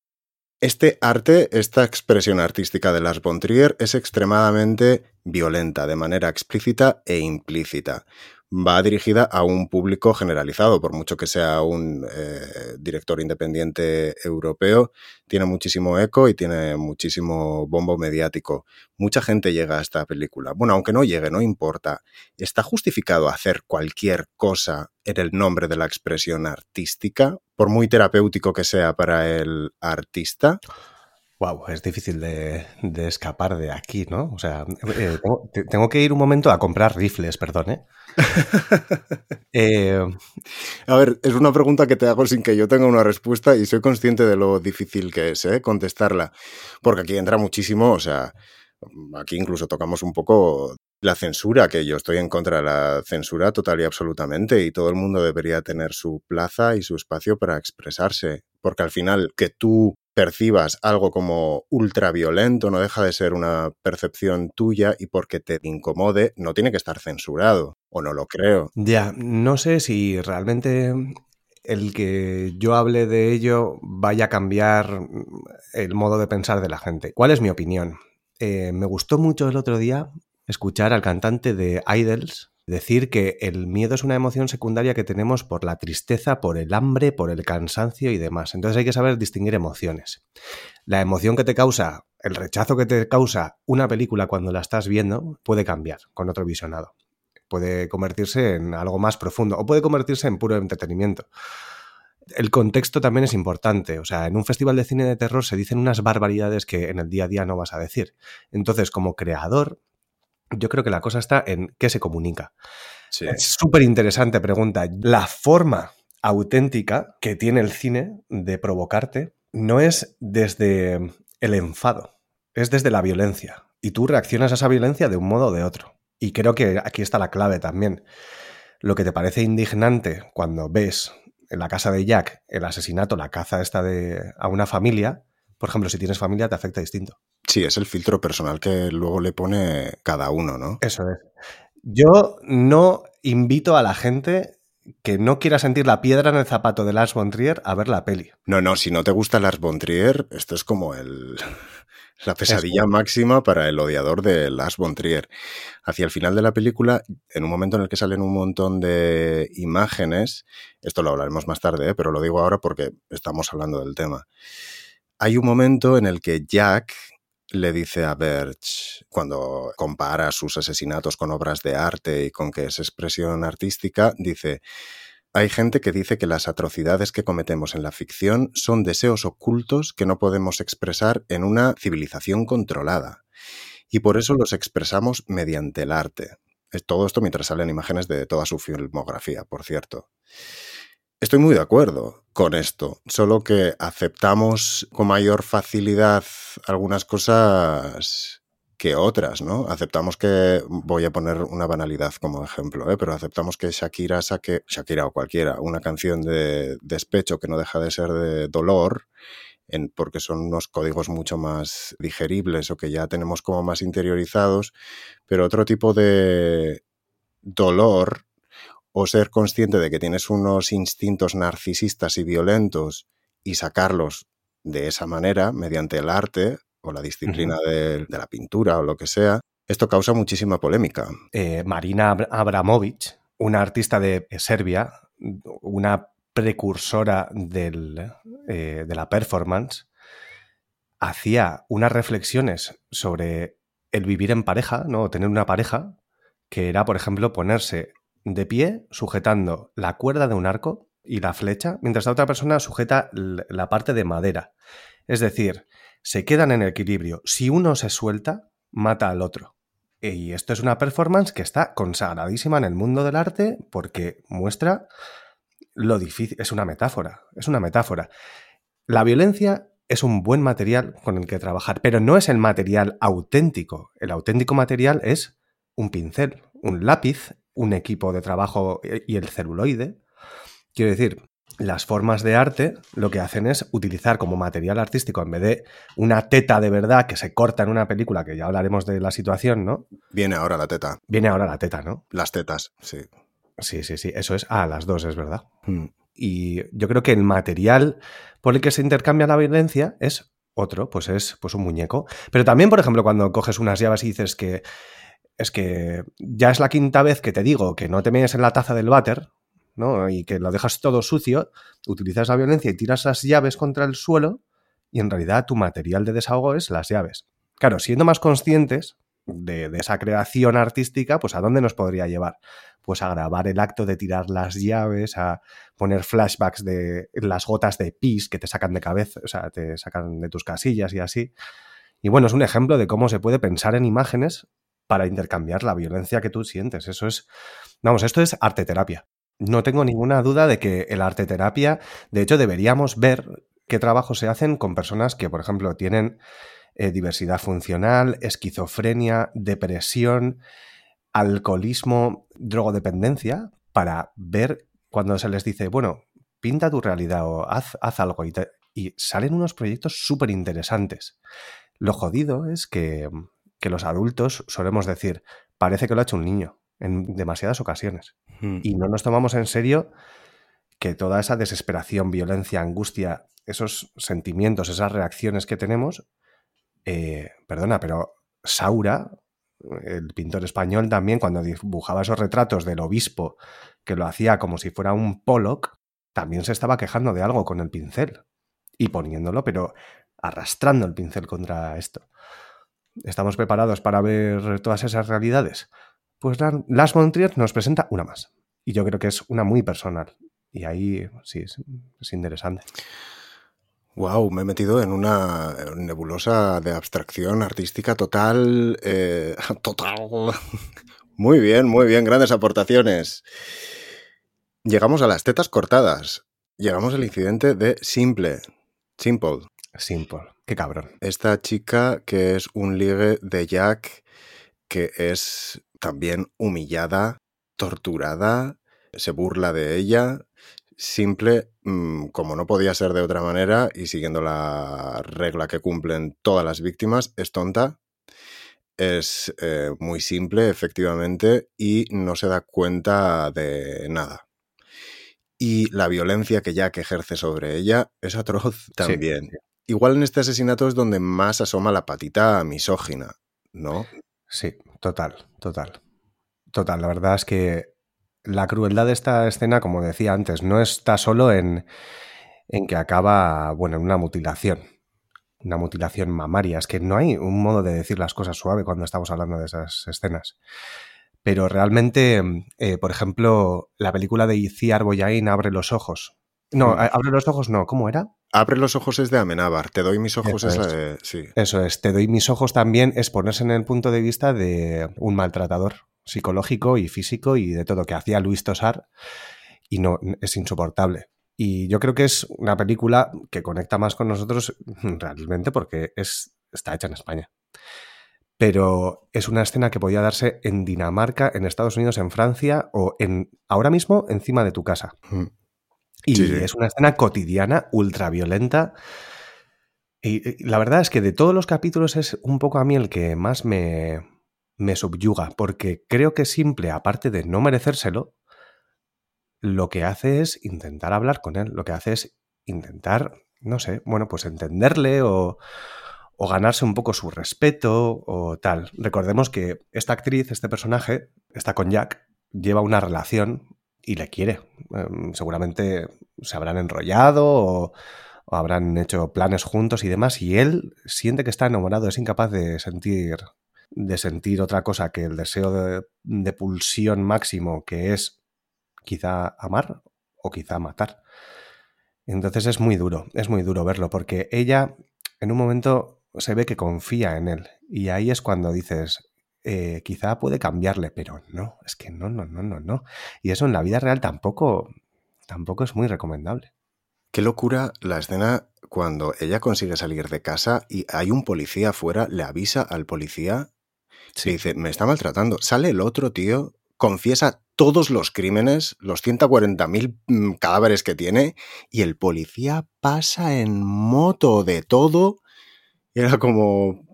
Este arte, esta expresión artística de Lars von Trier es extremadamente violenta, de manera explícita e implícita. Va dirigida a un público generalizado, por mucho que sea un eh, director independiente europeo, tiene muchísimo eco y tiene muchísimo bombo mediático. Mucha gente llega a esta película. Bueno, aunque no llegue, no importa. ¿Está justificado hacer cualquier cosa en el nombre de la expresión artística, por muy terapéutico que sea para el artista? Wow, es difícil de, de escapar de aquí, ¿no? O sea, eh, tengo, tengo, que ir un momento a comprar rifles, perdón, ¿eh? eh... A ver, es una pregunta que te hago sin que yo tenga una respuesta y soy consciente de lo difícil que es, ¿eh? Contestarla. Porque aquí entra muchísimo, o sea, aquí incluso tocamos un poco la censura, que yo estoy en contra de la censura total y absolutamente, y todo el mundo debería tener su plaza y su espacio para expresarse, porque al final que tú percibas algo como ultraviolento no deja de ser una percepción tuya y porque te incomode no tiene que estar censurado, o no lo creo. Ya, no sé si realmente el que yo hable de ello vaya a cambiar el modo de pensar de la gente. ¿Cuál es mi opinión? Eh, me gustó mucho el otro día escuchar al cantante de Idols decir que el miedo es una emoción secundaria que tenemos por la tristeza, por el hambre, por el cansancio y demás. Entonces hay que saber distinguir emociones. La emoción que te causa, el rechazo que te causa una película cuando la estás viendo puede cambiar con otro visionado. Puede convertirse en algo más profundo o puede convertirse en puro entretenimiento. El contexto también es importante. O sea, en un festival de cine de terror se dicen unas barbaridades que en el día a día no vas a decir. Entonces, como creador, yo creo que la cosa está en qué se comunica. Sí. Es súper interesante pregunta. La forma auténtica que tiene el cine de provocarte no es desde el enfado, es desde la violencia. Y tú reaccionas a esa violencia de un modo o de otro. Y creo que aquí está la clave también. Lo que te parece indignante cuando ves en la casa de Jack el asesinato, la caza esta de a una familia, por ejemplo, si tienes familia te afecta distinto. Sí, es el filtro personal que luego le pone cada uno, ¿no? Eso es. Yo no invito a la gente que no quiera sentir la piedra en el zapato de Lars von Trier a ver la peli. No, no, si no te gusta Lars von Trier, esto es como el, la pesadilla es máxima para el odiador de Lars von Trier. Hacia el final de la película, en un momento en el que salen un montón de imágenes, esto lo hablaremos más tarde, ¿eh? pero lo digo ahora porque estamos hablando del tema. Hay un momento en el que Jack le dice a Birch, cuando compara sus asesinatos con obras de arte y con que es expresión artística, dice, hay gente que dice que las atrocidades que cometemos en la ficción son deseos ocultos que no podemos expresar en una civilización controlada. Y por eso los expresamos mediante el arte. Todo esto mientras salen imágenes de toda su filmografía, por cierto. Estoy muy de acuerdo con esto, solo que aceptamos con mayor facilidad algunas cosas que otras, ¿no? Aceptamos que, voy a poner una banalidad como ejemplo, ¿eh? pero aceptamos que Shakira saque, Shakira o cualquiera, una canción de despecho que no deja de ser de dolor, en, porque son unos códigos mucho más digeribles o que ya tenemos como más interiorizados, pero otro tipo de dolor o ser consciente de que tienes unos instintos narcisistas y violentos y sacarlos de esa manera mediante el arte o la disciplina de, la pintura o lo que sea, esto causa muchísima polémica. Eh, Marina Abramovic, una artista de Serbia, una precursora del, eh, de la performance, hacía unas reflexiones sobre el vivir en pareja, ¿no? tener una pareja, que era, por ejemplo, ponerse de pie sujetando la cuerda de un arco y la flecha, mientras la otra persona sujeta la parte de madera. Es decir, se quedan en equilibrio. Si uno se suelta, mata al otro. Y esto es una performance que está consagradísima en el mundo del arte porque muestra lo difícil. Es una metáfora, es una metáfora. La violencia es un buen material con el que trabajar, pero no es el material auténtico. El auténtico material es un pincel, un lápiz, un equipo de trabajo eh, y el celuloide. Quiero decir, las formas de arte lo que hacen es utilizar como material artístico, en vez de una teta de verdad que se corta en una película, que ya hablaremos de la situación, ¿no? Viene ahora la teta. Viene ahora la teta, ¿no? Las tetas, sí. Sí, sí, sí, eso es. Ah, las dos, es verdad. Hmm. Y yo creo que el material por el que se intercambia la violencia es otro, pues es pues un muñeco. Pero también, por ejemplo, cuando coges unas llaves y dices que es que ya es la quinta vez que te digo que no te metes en la taza del váter, ¿no? Y que lo dejas todo sucio, utilizas la violencia y tiras las llaves contra el suelo y en realidad tu material de desahogo es las llaves. Claro, siendo más conscientes de, de esa creación artística, pues ¿a dónde nos podría llevar? Pues a grabar el acto de tirar las llaves, a poner flashbacks de las gotas de pis que te sacan de cabeza, o sea, te sacan de tus casillas y así. Y bueno, es un ejemplo de cómo se puede pensar en imágenes para intercambiar la violencia que tú sientes. Eso es, vamos, esto es arte terapia. No tengo ninguna duda de que el arte terapia, de hecho, deberíamos ver qué trabajos se hacen con personas que, por ejemplo, tienen eh, diversidad funcional, esquizofrenia, depresión, alcoholismo, drogodependencia, para ver cuando se les dice, bueno, pinta tu realidad o haz, haz algo y, y salen unos proyectos súper interesantes. Lo jodido es que que los adultos solemos decir, parece que lo ha hecho un niño en demasiadas ocasiones. Hmm. Y no nos tomamos en serio que toda esa desesperación, violencia, angustia, esos sentimientos, esas reacciones que tenemos, eh, perdona, pero Saura, el pintor español también, cuando dibujaba esos retratos del obispo, que lo hacía como si fuera un Pollock, también se estaba quejando de algo con el pincel y poniéndolo, pero arrastrando el pincel contra esto. ¿Estamos preparados para ver todas esas realidades? Pues Las Montrier nos presenta una más. Y yo creo que es una muy personal. Y ahí sí, es, interesante. Wow, me he metido en una nebulosa de abstracción artística total. Eh, total. Muy bien, muy bien, grandes aportaciones. Llegamos a las tetas cortadas. Llegamos al incidente de Simple. Simple. Simple. Qué cabrón. Esta chica que es un ligue de Jack que es también humillada, torturada, se burla de ella, simple, mm, como no podía ser de otra manera y siguiendo la regla que cumplen todas las víctimas, es tonta, es eh, muy simple, efectivamente, y no se da cuenta de nada. Y la violencia que Jack ejerce sobre ella es atroz también. Igual en este asesinato es donde más asoma la patita misógina, ¿no? Sí, total, total. Total, la verdad es que la crueldad de esta escena, como decía antes, no está solo en, en que acaba, bueno, en una mutilación. una mutilación mamaria. Es que no hay un modo de decir las cosas suave cuando estamos hablando de esas escenas. Pero realmente, eh, por ejemplo, la película de Iciar Boyain Abre los ojos. No, Mm. Abre los ojos no, ¿cómo era? Abre los ojos es de Amenábar, te doy mis ojos Eso es de... Sí. Eso es, te doy mis ojos también, es ponerse en el punto de vista de un maltratador psicológico y físico y de todo que hacía Luis Tosar y no es insoportable. Y yo creo que es una película que conecta más con nosotros realmente porque es, está hecha en España. Pero es una escena que podía darse en Dinamarca, en Estados Unidos, en Francia o en ahora mismo encima de tu casa. Mm. Y Sí, sí. es una escena cotidiana, ultraviolenta. Y y la verdad es que de todos los capítulos es un poco a mí el que más me, me subyuga, porque creo que simple, aparte de no merecérselo, lo que hace es intentar hablar con él, lo que hace es intentar, no sé, bueno, pues entenderle o, o ganarse un poco su respeto o tal. Recordemos que esta actriz, este personaje, está con Jack, lleva una relación y le quiere. Em, seguramente se habrán enrollado o, o habrán hecho planes juntos y demás, y él siente que está enamorado, es incapaz de sentir de sentir otra cosa que el deseo de, de pulsión máximo que es quizá amar o quizá matar. Entonces es muy duro, es muy duro verlo, porque ella en un momento se ve que confía en él, y ahí es cuando dices, eh, quizá puede cambiarle, pero no, es que no, no, no, no, no. Y eso en la vida real tampoco, tampoco es muy recomendable. Qué locura la escena cuando ella consigue salir de casa y hay un policía afuera, le avisa al policía y dice, me está maltratando. Sale el otro tío, confiesa todos los crímenes, los 140.000 mm, cadáveres que tiene, y el policía pasa en moto de todo. Y era como,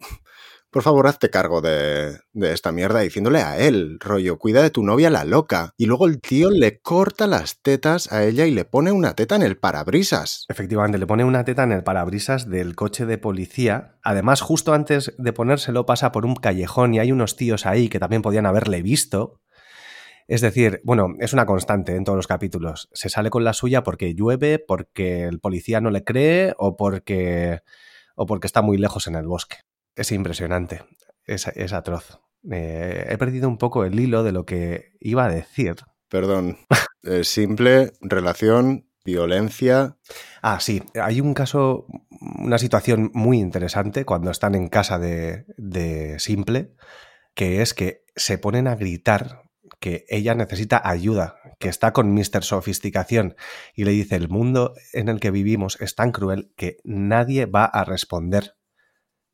por favor, hazte cargo de, esta mierda, diciéndole a él, rollo, cuida de tu novia la loca. Y luego el tío le corta las tetas a ella y le pone una teta en el parabrisas. Efectivamente, le pone una teta en el parabrisas del coche de policía. Además, justo antes de ponérselo pasa por un callejón y hay unos tíos ahí que también podían haberle visto. Es decir, bueno, es una constante en todos los capítulos. Se sale con la suya porque llueve, porque el policía no le cree o porque, o porque está muy lejos en el bosque. Es impresionante, es, es atroz. Eh, he perdido un poco el hilo de lo que iba a decir. Perdón. Eh, simple, relación, violencia. Ah, sí, hay un caso, una situación muy interesante cuando están en casa de, de Simple, que es que se ponen a gritar que ella necesita ayuda, que está con Mr. Sofisticación y le dice, el mundo en el que vivimos es tan cruel que nadie va a responder,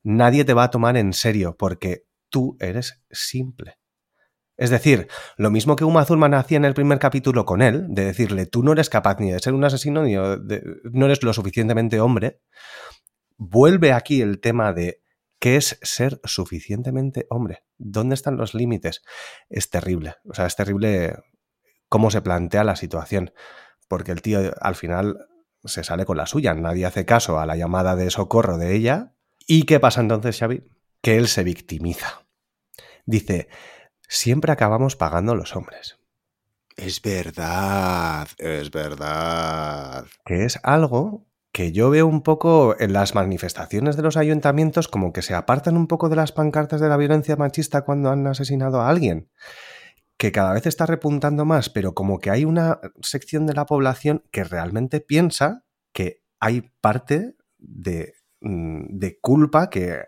nadie te va a tomar en serio porque tú eres simple. Es decir, lo mismo que Uma Thurman hacía en el primer capítulo con él, de decirle, tú no eres capaz ni de ser un asesino, ni no eres lo suficientemente hombre, vuelve aquí el tema de qué es ser suficientemente hombre. ¿Dónde están los límites? Es terrible. O sea, es terrible cómo se plantea la situación. Porque el tío al final se sale con la suya. Nadie hace caso a la llamada de socorro de ella. ¿Y qué pasa entonces, Xavi? Que él se victimiza. Dice, siempre acabamos pagando los hombres. Es verdad, es verdad. Que es algo que yo veo un poco en las manifestaciones de los ayuntamientos como que se apartan un poco de las pancartas de la violencia machista cuando han asesinado a alguien, que cada vez está repuntando más, pero como que hay una sección de la población que realmente piensa que hay parte de, de culpa que,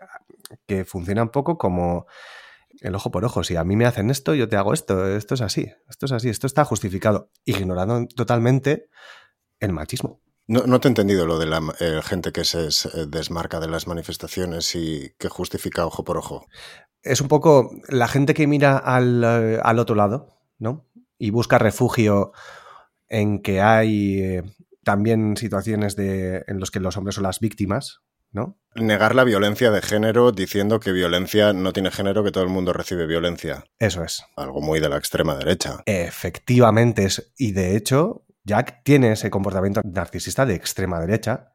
que funciona un poco como el ojo por ojo. Si a mí me hacen esto, yo te hago esto. Esto es así, esto es así, esto está justificado, ignorando totalmente el machismo. No, no te he entendido lo de la eh, gente que se desmarca de las manifestaciones y que justifica ojo por ojo. Es un poco la gente que mira al, eh, al otro lado, ¿no? Y busca refugio en que hay eh, también situaciones de, en los que los hombres son las víctimas, ¿no? Negar la violencia de género diciendo que violencia no tiene género, que todo el mundo recibe violencia. Eso es. Algo muy de la extrema derecha. Efectivamente es. Y de hecho, Jack tiene ese comportamiento narcisista de extrema derecha.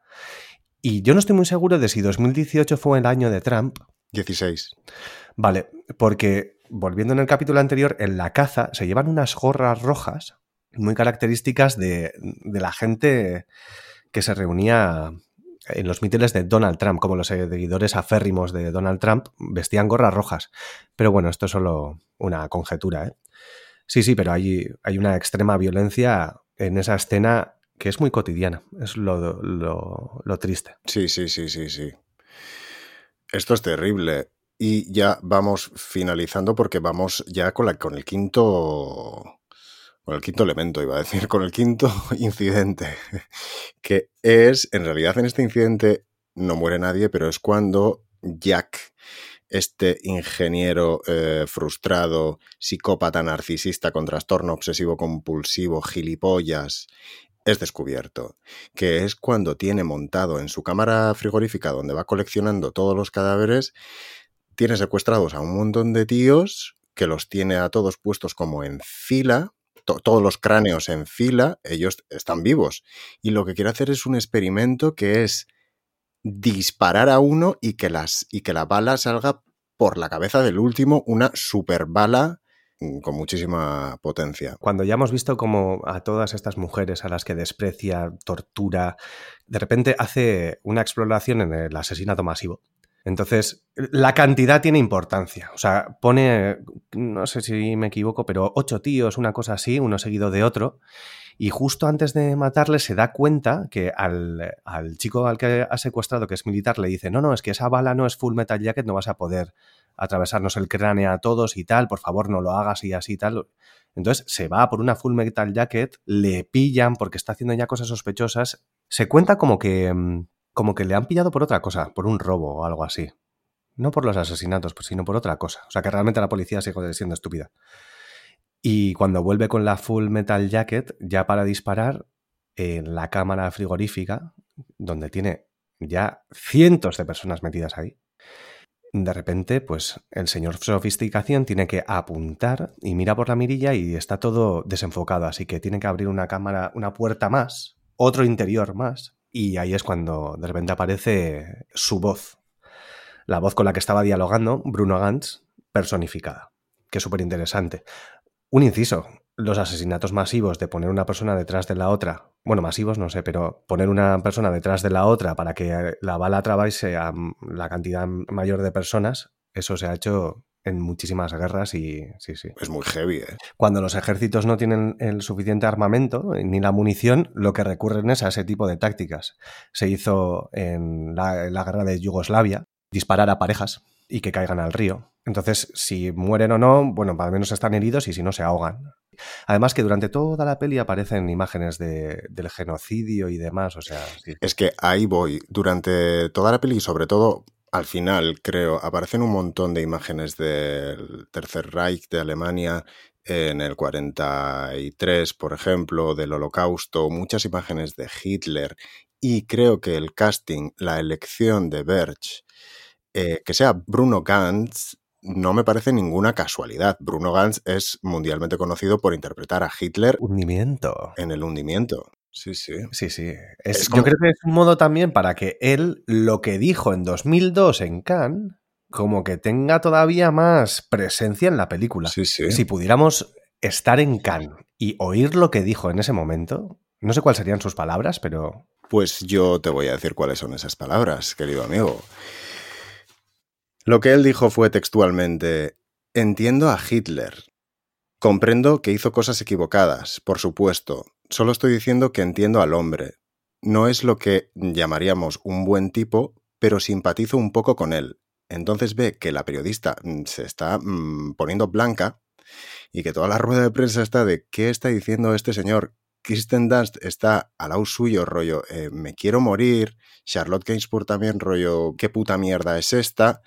Y yo no estoy muy seguro de si 2018 fue el año de Trump. 16. Vale, porque volviendo en el capítulo anterior, en la caza se llevan unas gorras rojas muy características de, de la gente que se reunía en los mítines de Donald Trump, como los seguidores aférrimos de Donald Trump vestían gorras rojas. Pero bueno, esto es solo una conjetura. ¿eh? Sí, sí, pero hay, hay una extrema violencia en esa escena que es muy cotidiana. Es lo, lo, triste. Sí, sí, sí, sí, sí. Esto es terrible. Y ya vamos finalizando porque vamos ya con, con el quinto con el quinto elemento, iba a decir, con el quinto incidente, que es, en realidad en este incidente no muere nadie, pero es cuando Jack, este ingeniero eh, frustrado, psicópata narcisista con trastorno obsesivo compulsivo, gilipollas, es descubierto, que es cuando tiene montado en su cámara frigorífica donde va coleccionando todos los cadáveres, tiene secuestrados a un montón de tíos que los tiene a todos puestos como en fila todos los cráneos en fila, ellos están vivos. Y lo que quiere hacer es un experimento que es disparar a uno y que, las, y que la bala salga por la cabeza del último, una super bala mm, con muchísima potencia. Cuando ya hemos visto como a todas estas mujeres a las que desprecia, tortura, de repente hace una exploración en el asesinato masivo entonces, la cantidad tiene importancia. O sea, pone, no sé si me equivoco, pero ocho tíos, una cosa así, uno seguido de otro. Y justo antes de matarle se da cuenta que al, chico al que ha secuestrado, que es militar, le dice, no, no, es que esa bala no es full metal jacket, no vas a poder atravesarnos el cráneo a todos y tal, por favor no lo hagas y así y tal. Entonces se va por una full metal jacket, le pillan porque está haciendo ya cosas sospechosas. Se cuenta como que mm, como que le han pillado por otra cosa, por un robo o algo así. No por los asesinatos, pues, sino por otra cosa. O sea que realmente la policía sigue siendo estúpida. Y cuando vuelve con la full metal jacket, ya para disparar, en la cámara frigorífica, donde tiene ya cientos de personas metidas ahí, de repente, pues el señor sofisticación tiene que apuntar y mira por la mirilla y está todo desenfocado, así que tiene que abrir una cámara, una puerta más, otro interior más, y ahí es cuando de repente aparece su voz, la voz con la que estaba dialogando Bruno Gantz, personificada, que es súper interesante. Un inciso, los asesinatos masivos de poner una persona detrás de la otra, bueno, masivos no sé, pero poner una persona detrás de la otra para que la bala atraviese a la cantidad mayor de personas, eso se ha hecho en muchísimas guerras y sí, sí. Es muy heavy, ¿eh? Cuando los ejércitos no tienen el suficiente armamento ni la munición, lo que recurren es a ese tipo de tácticas. Se hizo en la, guerra de Yugoslavia, disparar a parejas y que caigan al río. Entonces, si mueren o no, bueno, al menos están heridos y si no, se ahogan. Además que durante toda la peli aparecen imágenes de, del genocidio y demás, o sea... Es que ahí voy. Durante toda la peli, sobre todo al final, creo, aparecen un montón de imágenes del Tercer Reich de Alemania en el 43, por ejemplo, del Holocausto, muchas imágenes de Hitler y creo que el casting, la elección de Berch, eh, que sea Bruno Gantz, no me parece ninguna casualidad. Bruno Gantz es mundialmente conocido por interpretar a Hitler hundimiento. en el hundimiento. Sí, sí. Sí, sí. Yo creo que es un modo también para que él lo que dijo en 2002 en Cannes, como que tenga todavía más presencia en la película. Sí, sí. Si pudiéramos estar en Cannes y oír lo que dijo en ese momento, no sé cuáles serían sus palabras, pero... Pues yo te voy a decir cuáles son esas palabras, querido amigo. Lo que él dijo fue textualmente, entiendo a Hitler. Comprendo que hizo cosas equivocadas, por supuesto, Solo estoy diciendo que entiendo al hombre. No es lo que llamaríamos un buen tipo, pero simpatizo un poco con él. Entonces ve que la periodista mm, se está mm, poniendo blanca y que toda la rueda de prensa está de qué está diciendo este señor. Kristen Dunst está al lado suyo, rollo, eh, me quiero morir. Charlotte Gainsbourg también, rollo, qué puta mierda es esta.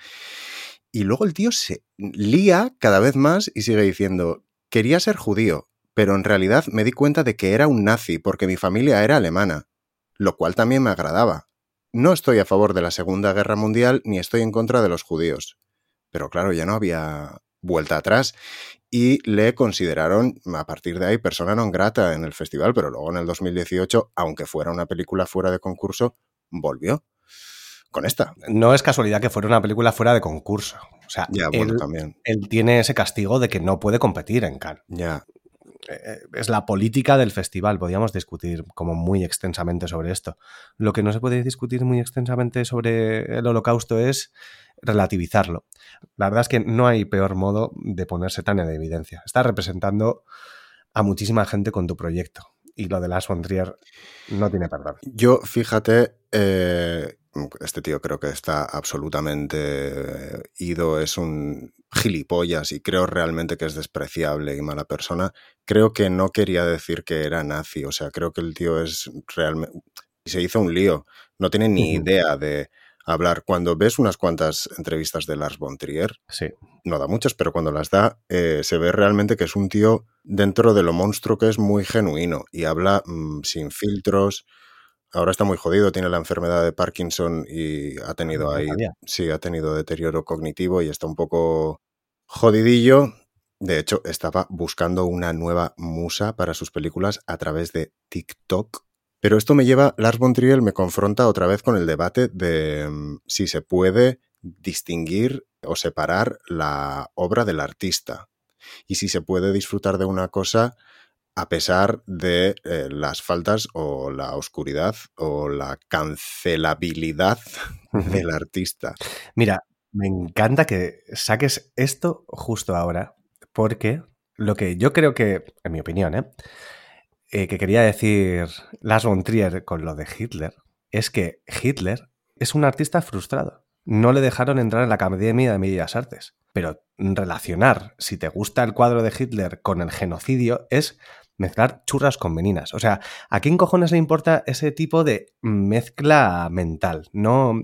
Y luego el tío se lía cada vez más y sigue diciendo, quería ser judío, pero en realidad me di cuenta de que era un nazi porque mi familia era alemana, lo cual también me agradaba. No estoy a favor de la Segunda Guerra Mundial ni estoy en contra de los judíos. Pero claro, ya no había vuelta atrás y le consideraron a partir de ahí persona non grata en el festival, pero luego en el 2018, aunque fuera una película fuera de concurso, volvió con esta. No es casualidad que fuera una película fuera de concurso. O sea, ya, bueno, también. él tiene ese castigo de que no puede competir en Cannes. Ya. Eh, es la política del festival. Podríamos discutir como muy extensamente sobre esto. Lo que no se puede discutir muy extensamente sobre el holocausto es relativizarlo. La verdad es que no hay peor modo de ponerse tan en evidencia. Estás representando a muchísima gente con tu proyecto. Y lo de Lars von Trier no tiene perdón. Yo, fíjate, eh, este tío creo que está absolutamente eh, ido, es un gilipollas y creo realmente que es despreciable y mala persona. Creo que no quería decir que era nazi, o sea, creo que el tío es realmente... Se hizo un lío, no tiene ni idea de hablar. Cuando ves unas cuantas entrevistas de Lars von Trier, sí. no da muchas, pero cuando las da, eh, se ve realmente que es un tío dentro de lo monstruo que es muy genuino y habla mmm, sin filtros. Ahora está muy jodido, tiene la enfermedad de Parkinson y ha tenido ahí, sí, ha tenido deterioro cognitivo y está un poco jodidillo. De hecho, estaba buscando una nueva musa para sus películas a través de TikTok pero esto me lleva, Lars von Trier me confronta otra vez con el debate de um, si se puede distinguir o separar la obra del artista y si se puede disfrutar de una cosa a pesar de eh, las faltas o la oscuridad o la cancelabilidad del artista. Mira, me encanta que saques esto justo ahora, porque lo que yo creo que, en mi opinión, ¿eh? Eh, que quería decir Lars von Trier con lo de Hitler es que Hitler es un artista frustrado. No le dejaron entrar en la Academia de Bellas Artes. Pero relacionar si te gusta el cuadro de Hitler con el genocidio es mezclar churras con meninas. O sea, ¿a quién cojones le importa ese tipo de mezcla mental? No,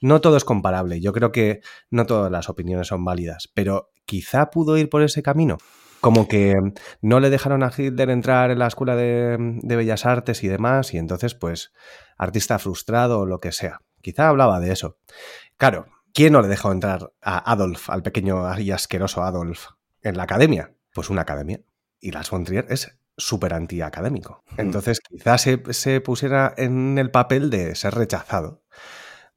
no todo es comparable. Yo creo que no todas las opiniones son válidas, pero quizá pudo ir por ese camino como que no le dejaron a Hitler entrar en la escuela de, bellas artes y demás, y entonces, pues, artista frustrado o lo que sea. Quizá hablaba de eso. Claro, ¿quién no le dejó entrar a Adolf, al pequeño y asqueroso Adolf, en la academia? Pues una academia. Y Lars von Trier es súper antiacadémico. Entonces, quizás se, se pusiera en el papel de ser rechazado.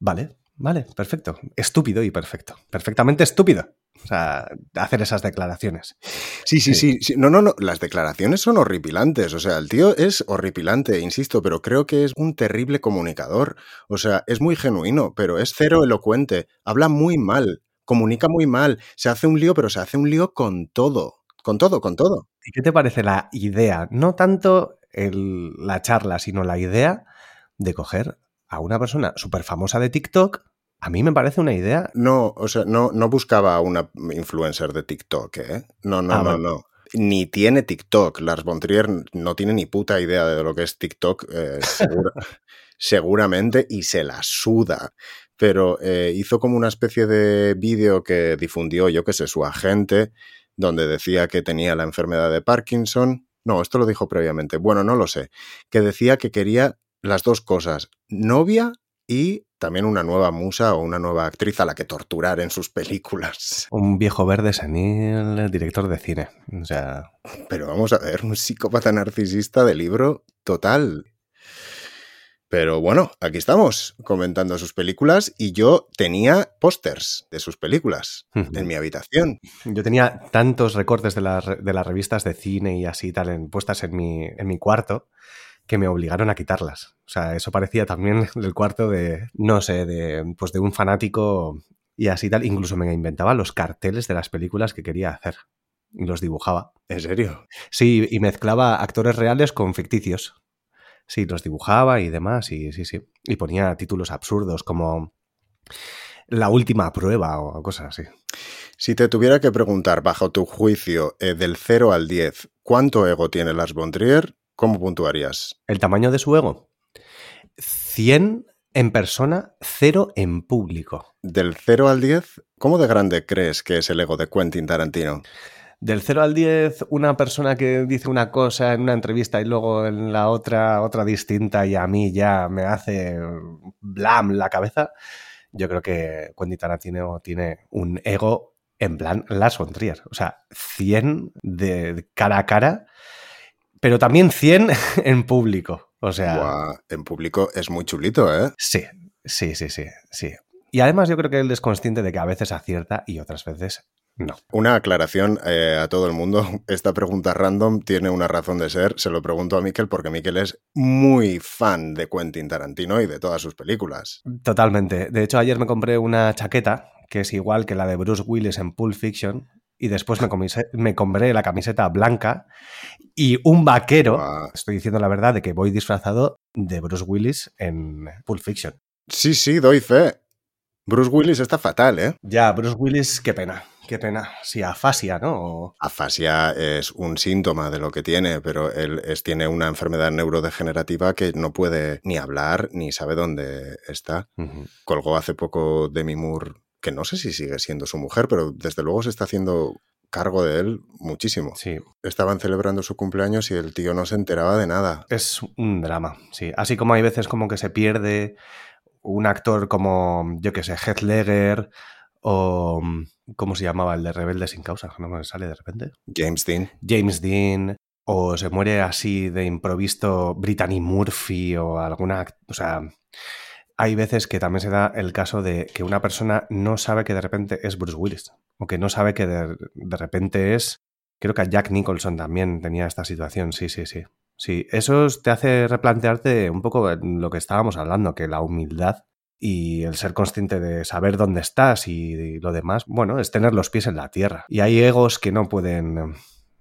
Vale, vale, perfecto. Estúpido y perfecto. Perfectamente estúpido. O sea, hacer esas declaraciones. Sí, sí, sí, sí, No, no, no. Las declaraciones son horripilantes. O sea, el tío es horripilante, insisto, pero creo que es un terrible comunicador. O sea, es muy genuino, pero es cero elocuente. Habla muy mal, comunica muy mal. Se hace un lío, pero se hace un lío con todo. Con todo, con todo. ¿Y qué te parece la idea? No tanto el, la charla, sino la idea de coger a una persona súper famosa de TikTok a mí me parece una idea. No, o sea, no, no buscaba a una influencer de TikTok, ¿eh? No, no, ah, no, no. Ni tiene TikTok. Lars von Trier no tiene ni puta idea de lo que es TikTok, eh, seguramente, y se la suda. Pero eh, hizo como una especie de vídeo que difundió, yo que sé, su agente, donde decía que tenía la enfermedad de Parkinson. No, esto lo dijo previamente. Bueno, no lo sé. Que decía que quería las dos cosas, novia y también una nueva musa o una nueva actriz a la que torturar en sus películas. Un viejo verde senil, director de cine. O sea. Pero vamos a ver, un psicópata narcisista de libro total. Pero bueno, aquí estamos comentando sus películas y yo tenía pósters de sus películas en mi habitación. Yo tenía tantos recortes de, de, las revistas de cine y así tal en, puestas en mi, en mi cuarto que me obligaron a quitarlas. O sea, eso parecía también el cuarto de, no sé, de, pues de un fanático y así tal. Incluso me inventaba los carteles de las películas que quería hacer. Y los dibujaba. ¿En serio? Sí, y mezclaba actores reales con ficticios. Sí, los dibujaba y demás, y sí, sí. Y ponía títulos absurdos como La última prueba o cosas así. Si te tuviera que preguntar, bajo tu juicio, eh, del 0 al 10, ¿cuánto ego tiene Lars von Trier? ¿Cómo puntuarías? ¿El tamaño de su ego? 100 en persona, 0 en público. Del 0 al 10, ¿cómo de grande crees que es el ego de Quentin Tarantino? Del 0 al 10, una persona que dice una cosa en una entrevista y luego en la otra, otra distinta y a mí ya me hace blam la cabeza. Yo creo que Quentin Tarantino tiene un ego en plan Las von O sea, 100 de cara a cara pero también 100 en público. O sea. en público es muy chulito, ¿eh? Sí, sí, sí, sí, sí. Y además yo creo que él es consciente de que a veces acierta y otras veces no. Una aclaración eh, a todo el mundo. Esta pregunta random tiene una razón de ser. Se lo pregunto a Miquel porque Miquel es muy fan de Quentin Tarantino y de todas sus películas. Totalmente. De hecho, ayer me compré una chaqueta que es igual que la de Bruce Willis en Pulp Fiction. Y después me, me compré la camiseta blanca y un vaquero. Estoy diciendo la verdad de que voy disfrazado de Bruce Willis en Pulp Fiction. Sí, sí, doy fe. Bruce Willis está fatal, ¿eh? Ya, Bruce Willis, qué pena, qué pena. Sí, afasia, ¿no? O- Afasia es un síntoma de lo que tiene, pero él es, tiene una enfermedad neurodegenerativa que no puede ni hablar ni sabe dónde está. Colgó hace poco Demi Moore, que no sé si sigue siendo su mujer, pero desde luego se está haciendo cargo de él muchísimo. Sí, Estaban celebrando su cumpleaños y el tío no se enteraba de nada. es un drama, sí. Así como hay veces como que se pierde un actor como, yo qué sé, Heath Ledger o... ¿Cómo se llamaba el de Rebelde sin causa? No me sale de repente. James Dean. James Dean o se muere así de improviso Brittany Murphy o alguna... O sea, hay veces que también se da el caso de que una persona no sabe que de repente es Bruce Willis o que no sabe que de, de repente es... Creo que Jack Nicholson también tenía esta situación, sí, sí, sí. Sí, eso te hace replantearte un poco lo que estábamos hablando, que la humildad y el ser consciente de saber dónde estás y lo demás, bueno, es tener los pies en la tierra. Y hay egos que no pueden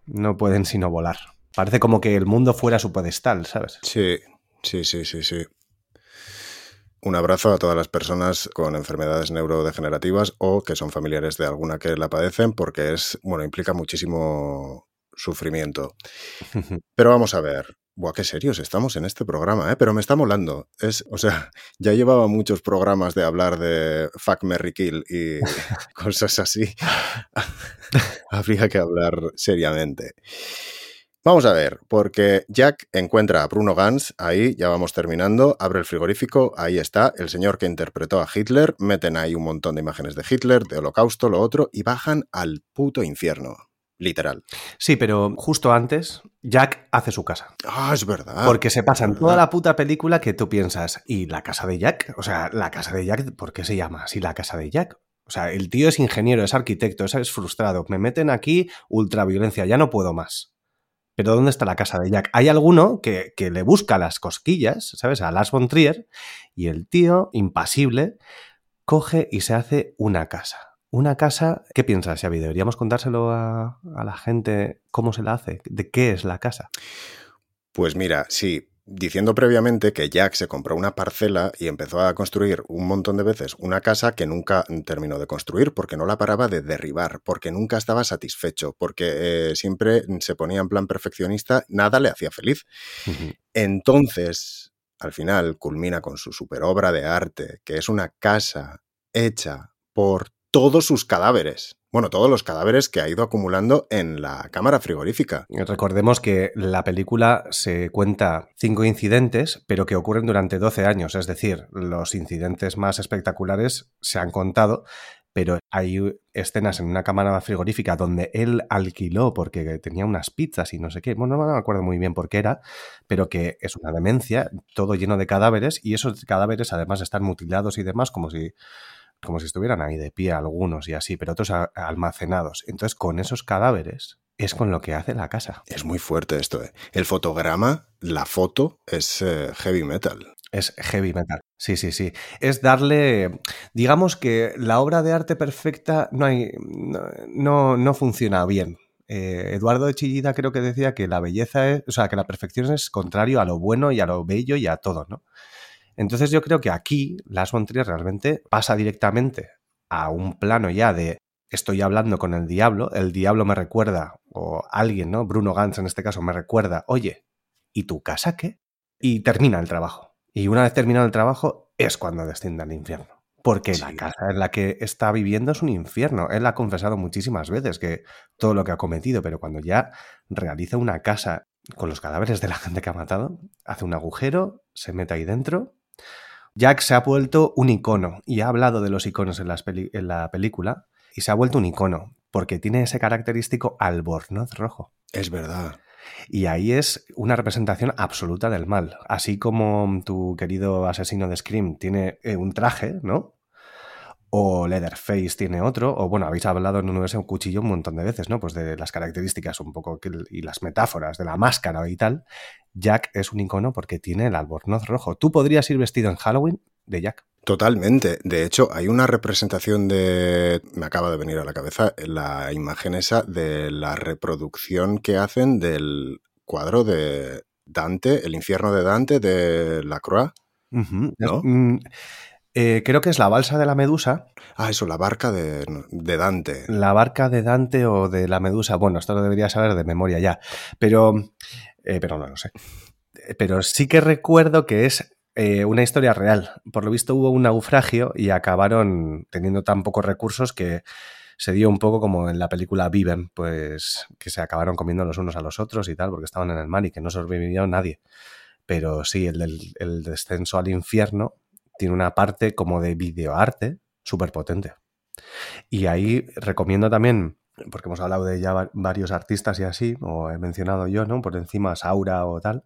no pueden sino volar. Parece como que el mundo fuera su pedestal, ¿sabes? Sí, sí, sí, sí, sí. Un abrazo a todas las personas con enfermedades neurodegenerativas o que son familiares de alguna que la padecen porque es, bueno, implica muchísimo sufrimiento. Pero vamos a ver. Buah, qué serios estamos en este programa, ¿eh? Pero me está molando. Es, o sea, ya llevaba muchos programas de hablar de fuck, Merry Kill y cosas así. Habría que hablar seriamente. Vamos a ver, porque Jack encuentra a Bruno Gans, ahí ya vamos terminando, abre el frigorífico, ahí está, el señor que interpretó a Hitler, meten ahí un montón de imágenes de Hitler, de holocausto, lo otro, y bajan al puto infierno, literal. Sí, pero justo antes, Jack hace su casa. Ah, es verdad. Porque se pasan verdad. toda la puta película que tú piensas, ¿y la casa de Jack? O sea, la casa de Jack, ¿por qué se llama así la casa de Jack? O sea, el tío es ingeniero, es arquitecto, es, es frustrado. Me meten aquí ultraviolencia, ya no puedo más. Pero ¿dónde está la casa de Jack? Hay alguno que, que le busca las cosquillas, ¿sabes? A Lars von Trier, y el tío, impasible, coge y se hace una casa. Una casa, ¿qué piensas, Xavi? ¿Deberíamos contárselo a, a la gente cómo se la hace? ¿De qué es la casa? Pues mira, sí, diciendo previamente que Jack se compró una parcela y empezó a construir un montón de veces una casa que nunca terminó de construir porque no la paraba de derribar, porque nunca estaba satisfecho, porque eh, siempre se ponía en plan perfeccionista, nada le hacía feliz. Entonces, al final, culmina con su superobra de arte, que es una casa hecha por todos sus cadáveres. Bueno, todos los cadáveres que ha ido acumulando en la cámara frigorífica. Recordemos que la película se cuenta cinco incidentes, pero que ocurren durante 12 años. Es decir, los incidentes más espectaculares se han contado, pero hay escenas en una cámara frigorífica donde él alquiló porque tenía unas pizzas y no sé qué. Bueno, no me acuerdo muy bien por qué era, pero que es una demencia, todo lleno de cadáveres, y esos cadáveres además están mutilados y demás, como si como si estuvieran ahí de pie algunos y así, pero otros almacenados. Entonces, con esos cadáveres es con lo que hace la casa. Es muy fuerte esto. ¿eh? El fotograma, la foto, es eh, heavy metal. Es heavy metal. Sí, sí, sí. Es darle. Digamos que la obra de arte perfecta no hay. no, no, no funciona bien. Eh, Eduardo de Chillida creo que decía que la belleza es. O sea, que la perfección es contrario a lo bueno y a lo bello y a todo, ¿no? Entonces yo creo que aquí Las von Trier realmente pasa directamente a un plano ya de estoy hablando con el diablo, el diablo me recuerda, o alguien, ¿no? Bruno Gantz en este caso me recuerda, oye, ¿y tu casa qué? Y termina el trabajo. Y una vez terminado el trabajo es cuando desciende al infierno. Porque la casa en la que está viviendo es un infierno. Él ha confesado muchísimas veces que todo lo que ha cometido, pero cuando ya realiza una casa con los cadáveres de la gente que ha matado, hace un agujero, se mete ahí dentro. Jack se ha vuelto un icono y ha hablado de los iconos en, las peli- en la película y se ha vuelto un icono porque tiene ese característico albornoz rojo. Es verdad. Y ahí es una representación absoluta del mal. Así como tu querido asesino de Scream tiene eh, un traje, ¿no? O Leatherface tiene otro, o bueno, habéis hablado en un cuchillo un montón de veces, ¿no? Pues de las características un poco y las metáforas de la máscara y tal. Jack es un icono porque tiene el albornoz rojo. Tú podrías ir vestido en Halloween de Jack. Totalmente. De hecho, hay una representación de. Me acaba de venir a la cabeza la imagen esa de la reproducción que hacen del cuadro de Dante, el infierno de Dante de La Croix. ¿no? Mm, eh, creo que es la balsa de la Medusa. Ah, eso, la barca de, Dante. La barca de Dante o de la Medusa. Bueno, esto lo debería saber de memoria ya. Pero, eh, pero no lo sé. Pero sí que recuerdo que es eh, una historia real. Por lo visto hubo un naufragio y acabaron teniendo tan pocos recursos que se dio un poco como en la película Viven, pues que se acabaron comiendo los unos a los otros y tal, porque estaban en el mar y que no sobrevivió nadie. Pero sí, el, el descenso al infierno tiene una parte como de videoarte súper potente. Y ahí recomiendo también, porque hemos hablado de ya varios artistas y así, o he mencionado yo, ¿no? Por encima Saura o tal.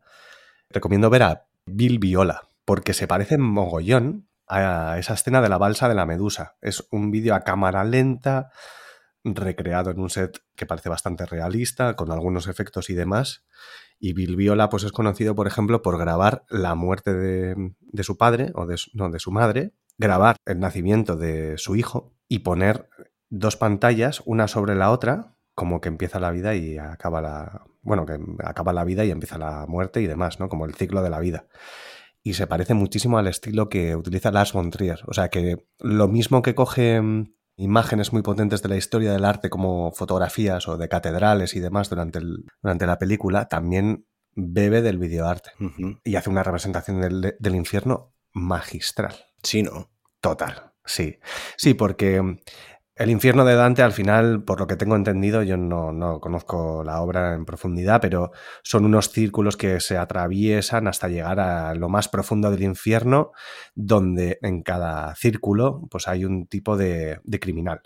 Recomiendo ver a Bill Viola, porque se parece mogollón a esa escena de la balsa de la medusa. Es un vídeo a cámara lenta, recreado en un set que parece bastante realista, con algunos efectos y demás. Y Bill Viola pues es conocido, por ejemplo, por grabar la muerte de, su padre, o de, no, de su madre, grabar el nacimiento de su hijo y poner dos pantallas, una sobre la otra, como que empieza la vida y acaba la... Bueno, que acaba la vida y empieza la muerte y demás, ¿no? Como el ciclo de la vida. Y se parece muchísimo al estilo que utiliza Lars von Trier. O sea que lo mismo que coge imágenes muy potentes de la historia del arte como fotografías o de catedrales y demás durante, el, durante la película, también bebe del videoarte y hace una representación del, del, infierno magistral. Sí, ¿no? Total, sí. Sí, porque el infierno de Dante, al final, por lo que tengo entendido, yo no, conozco la obra en profundidad, pero son unos círculos que se atraviesan hasta llegar a lo más profundo del infierno, donde en cada círculo pues hay un tipo de, de criminal.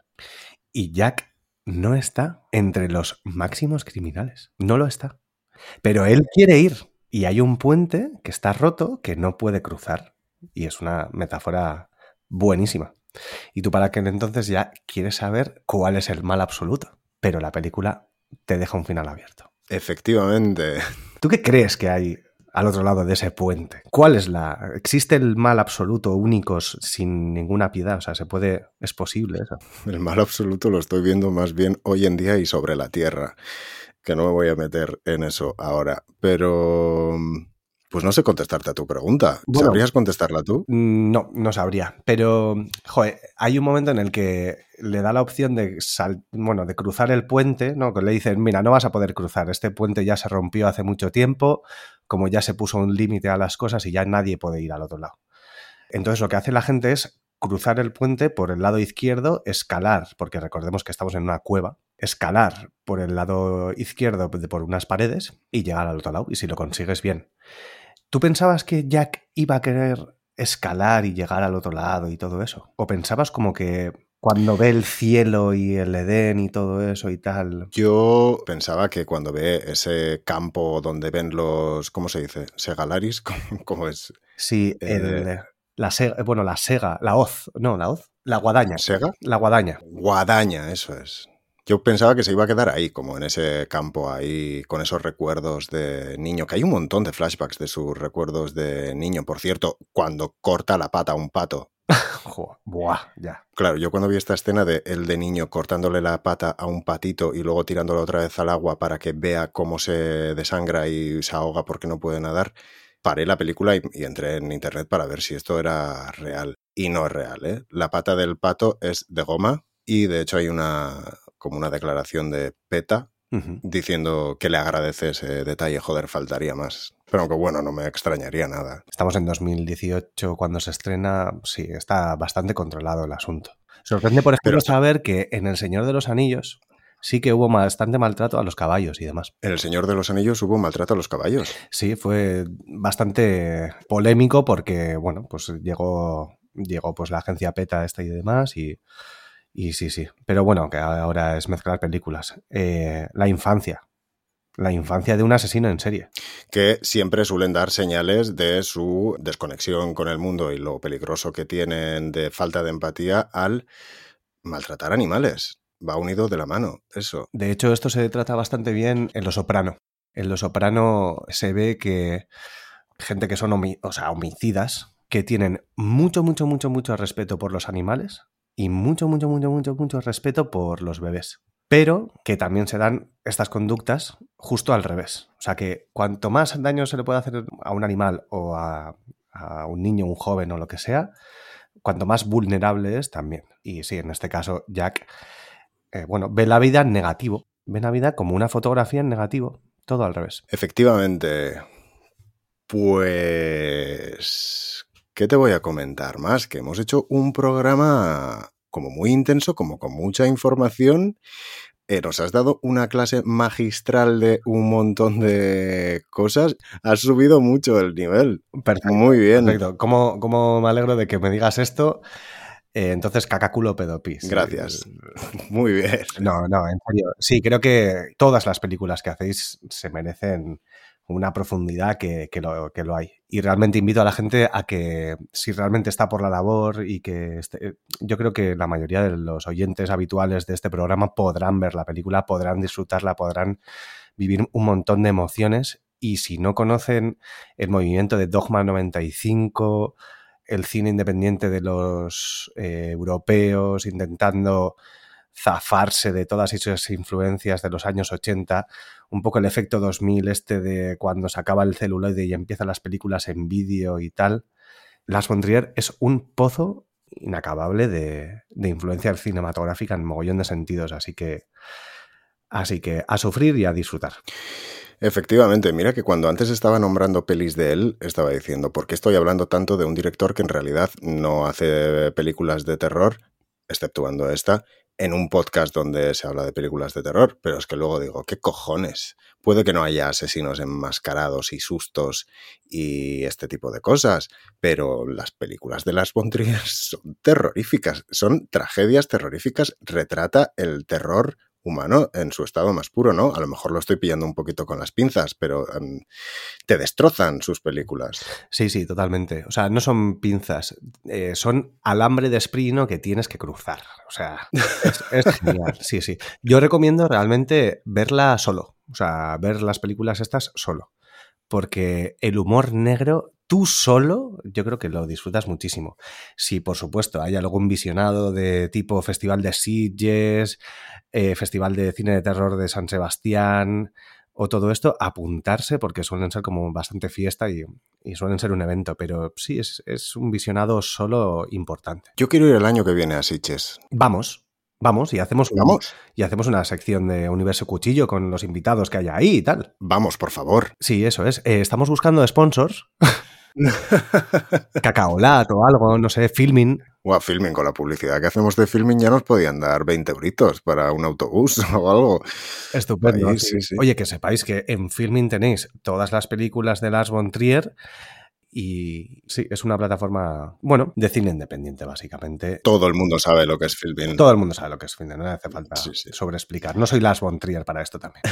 Y Jack no está entre los máximos criminales. No lo está. Pero él quiere ir. Y hay un puente que está roto que no puede cruzar. Y es una metáfora buenísima. Y tú para aquel entonces ya quieres saber cuál es el mal absoluto. Pero la película te deja un final abierto. Efectivamente. ¿Tú qué crees que hay al otro lado de ese puente? ¿Cuál es la... ¿Existe el mal absoluto único sin ninguna piedad? O sea, ¿se puede... ¿Es posible eso? El mal absoluto lo estoy viendo más bien hoy en día y sobre la Tierra, que no me voy a meter en eso ahora, pero pues no sé contestarte a tu pregunta. ¿Sabrías contestarla tú? Mm, no, no sabría. Pero, joder, hay un momento en el que le da la opción de bueno, de cruzar el puente, ¿no? Que le dicen, mira, no vas a poder cruzar. Este puente ya se rompió hace mucho tiempo, como ya se puso un límite a las cosas y ya nadie puede ir al otro lado. Entonces lo que hace la gente es cruzar el puente por el lado izquierdo, escalar, porque recordemos que estamos en una cueva, escalar por el lado izquierdo por unas paredes y llegar al otro lado. Y si lo consigues bien. ¿Tú pensabas que Jack iba a querer escalar y llegar al otro lado y todo eso? ¿O pensabas como que cuando ve el cielo y el Edén y todo eso y tal? Yo pensaba que cuando ve ese campo donde ven los, ¿cómo se dice? Segalaris, ¿cómo, es? Sí, eh, la sega, bueno, la sega, la hoz, no, la hoz, la guadaña. ¿Sega? La guadaña. Guadaña, eso es. Yo pensaba que se iba a quedar ahí, como en ese campo, ahí con esos recuerdos de niño, que hay un montón de flashbacks de sus recuerdos de niño. Por cierto, cuando corta la pata a un pato. buah, ya. Claro, yo cuando vi esta escena de el de niño cortándole la pata a un patito y luego tirándolo otra vez al agua para que vea cómo se desangra y se ahoga porque no puede nadar, paré la película y, y entré en internet para ver si esto era real. Y no es real, ¿eh? La pata del pato es de goma y de hecho hay una, como una declaración de PETA diciendo que le agradece ese detalle, joder, faltaría más. Pero aunque bueno, no me extrañaría nada. Estamos en 2018 cuando se estrena, sí, está bastante controlado el asunto. Sorprende, por ejemplo, saber que en El Señor de los Anillos sí que hubo bastante maltrato a los caballos y demás. En El Señor de los Anillos hubo maltrato a los caballos. Sí, fue bastante polémico porque, bueno, pues llegó, llegó pues la agencia PETA esta y demás y y sí, sí. Pero bueno, que ahora es mezclar películas. Eh, la infancia. la infancia de un asesino en serie. Que siempre suelen dar señales de su desconexión con el mundo y lo peligroso que tienen de falta de empatía al maltratar animales. Va unido de la mano, eso. De hecho, esto se trata bastante bien en Lo Soprano. En Lo Soprano se ve que gente que son o sea, homicidas, que tienen mucho, mucho, mucho, mucho respeto por los animales y mucho, mucho, mucho, mucho, mucho respeto por los bebés pero que también se dan estas conductas justo al revés. O sea que cuanto más daño se le puede hacer a un animal o a, un niño, un joven o lo que sea, cuanto más vulnerable es también. Y sí, en este caso, Jack, eh, bueno, ve la vida en negativo, ve la vida como una fotografía en negativo, todo al revés. Efectivamente. Pues... ¿Qué te voy a comentar más? Que hemos hecho un programa como muy intenso, como con mucha información. Eh, nos has dado una clase magistral de un montón de cosas. Has subido mucho el nivel. muy bien. Perfecto. ¿Cómo, me alegro de que me digas esto? Eh, entonces, cacaculo pedopis. Gracias. Muy bien. No, no, en serio. Sí, creo que todas las películas que hacéis se merecen una profundidad que, lo, que, lo, hay. Y realmente invito a la gente a que, si realmente está por la labor y que yo creo que la mayoría de los oyentes habituales de este programa podrán ver la película, podrán disfrutarla, podrán vivir un montón de emociones. Y si no conocen el movimiento de Dogma 95, el cine independiente de los eh, europeos intentando zafarse de todas esas influencias de los años 80, un poco el efecto 2000 este de cuando se acaba el celuloide y empiezan las películas en vídeo y tal. Las Bondrier es un pozo inacabable de, de, influencia cinematográfica en mogollón de sentidos, así que, así que a sufrir y a disfrutar. Efectivamente, mira que cuando antes estaba nombrando pelis de él, estaba diciendo, ¿por qué estoy hablando tanto de un director que en realidad no hace películas de terror, exceptuando esta, en un podcast donde se habla de películas de terror, pero es que luego digo, ¿qué cojones? Puede que no haya asesinos enmascarados y sustos y este tipo de cosas, pero las películas de las Bontrier son terroríficas, son tragedias terroríficas, retrata el terror humano en su estado más puro, ¿no? A lo mejor lo estoy pillando un poquito con las pinzas, pero em, te destrozan sus películas. Sí, sí, totalmente. O sea, no son pinzas, eh, son alambre de esprino que tienes que cruzar. O sea, es, genial. Sí, sí. Yo recomiendo realmente verla solo. O sea, ver las películas estas solo. Porque el humor negro tú solo, yo creo que lo disfrutas muchísimo. Si, por supuesto, hay algún visionado de tipo Festival de Sitges, eh, Festival de Cine de Terror de San Sebastián o todo esto, apuntarse porque suelen ser como bastante fiesta y, suelen ser un evento, pero sí, es, es, un visionado solo importante. Yo quiero ir el año que viene a Sitges. Vamos. Vamos y hacemos, ¿Vamos? y hacemos una sección de Universo Cuchillo con los invitados que hay ahí y tal. Vamos, por favor. Sí, eso es. Eh, estamos buscando sponsors. Cacaolat o algo, no sé, filming. O a filming, con la publicidad que hacemos de filming ya nos podían dar 20 euritos para un autobús o algo. Estupendo. Oye, que sepáis que en filming tenéis todas las películas de Lars von Trier y sí, es una plataforma, bueno, de cine independiente, básicamente. Todo el mundo sabe lo que es filming. Todo el mundo sabe lo que es filming, no hace falta sobreexplicar. No soy Lars von Trier para esto también.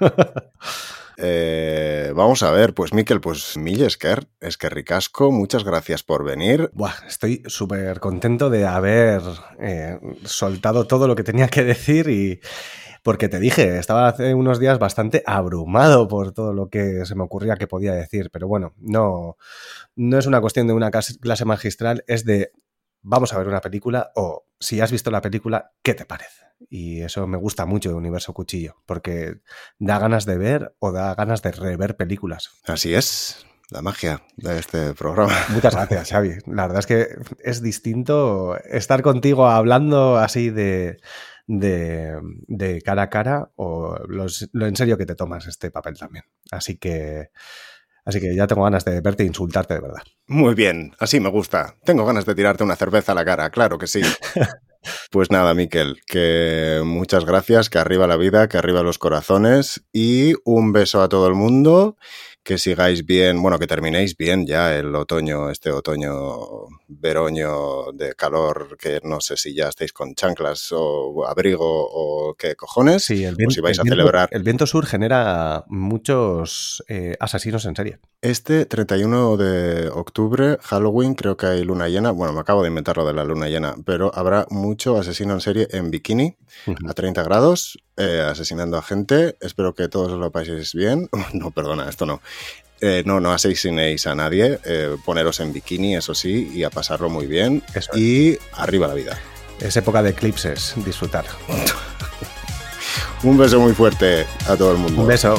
Eh, vamos a ver, pues Miquel, pues Millesker, es que ricasco, muchas gracias por venir. Buah, estoy súper contento de haber eh, soltado todo lo que tenía que decir y porque te dije, estaba hace unos días bastante abrumado por todo lo que se me ocurría que podía decir, pero bueno, no, no es una cuestión de una clase magistral, es de vamos a ver una película o si has visto la película, ¿qué te parece? Y eso me gusta mucho de Universo Cuchillo, porque da ganas de ver o da ganas de rever películas. Así es, la magia de este programa. Muchas gracias, Xavi. La verdad es que es distinto estar contigo hablando así de, de, cara a cara o lo en serio que te tomas este papel también. Así que Así que ya tengo ganas de verte e insultarte de verdad. Muy bien, así me gusta. Tengo ganas de tirarte una cerveza a la cara, claro que sí. pues nada, Miquel, que muchas gracias, que arriba la vida, que arriba los corazones y un beso a todo el mundo que sigáis bien, bueno, que terminéis bien ya el otoño, este otoño veroño de calor, que no sé si ya estáis con chanclas o abrigo o qué cojones, Sí, el o viento, si vais el a viento- celebrar. el viento sur genera muchos eh, asesinos en serie. Este 31 de octubre, Halloween, creo que hay luna llena, bueno, me acabo de inventar lo de la luna llena, pero habrá mucho asesino en serie en bikini a 30 grados, eh, asesinando a gente. Espero que todos lo paséis bien. No, perdona, esto no. Eh, no, no asesinéis a nadie. eh, poneros en bikini, eso sí, y a pasarlo muy bien. Eso es. Y arriba la vida. Es época de eclipses, disfrutar. Un beso muy fuerte a todo el mundo. Un beso.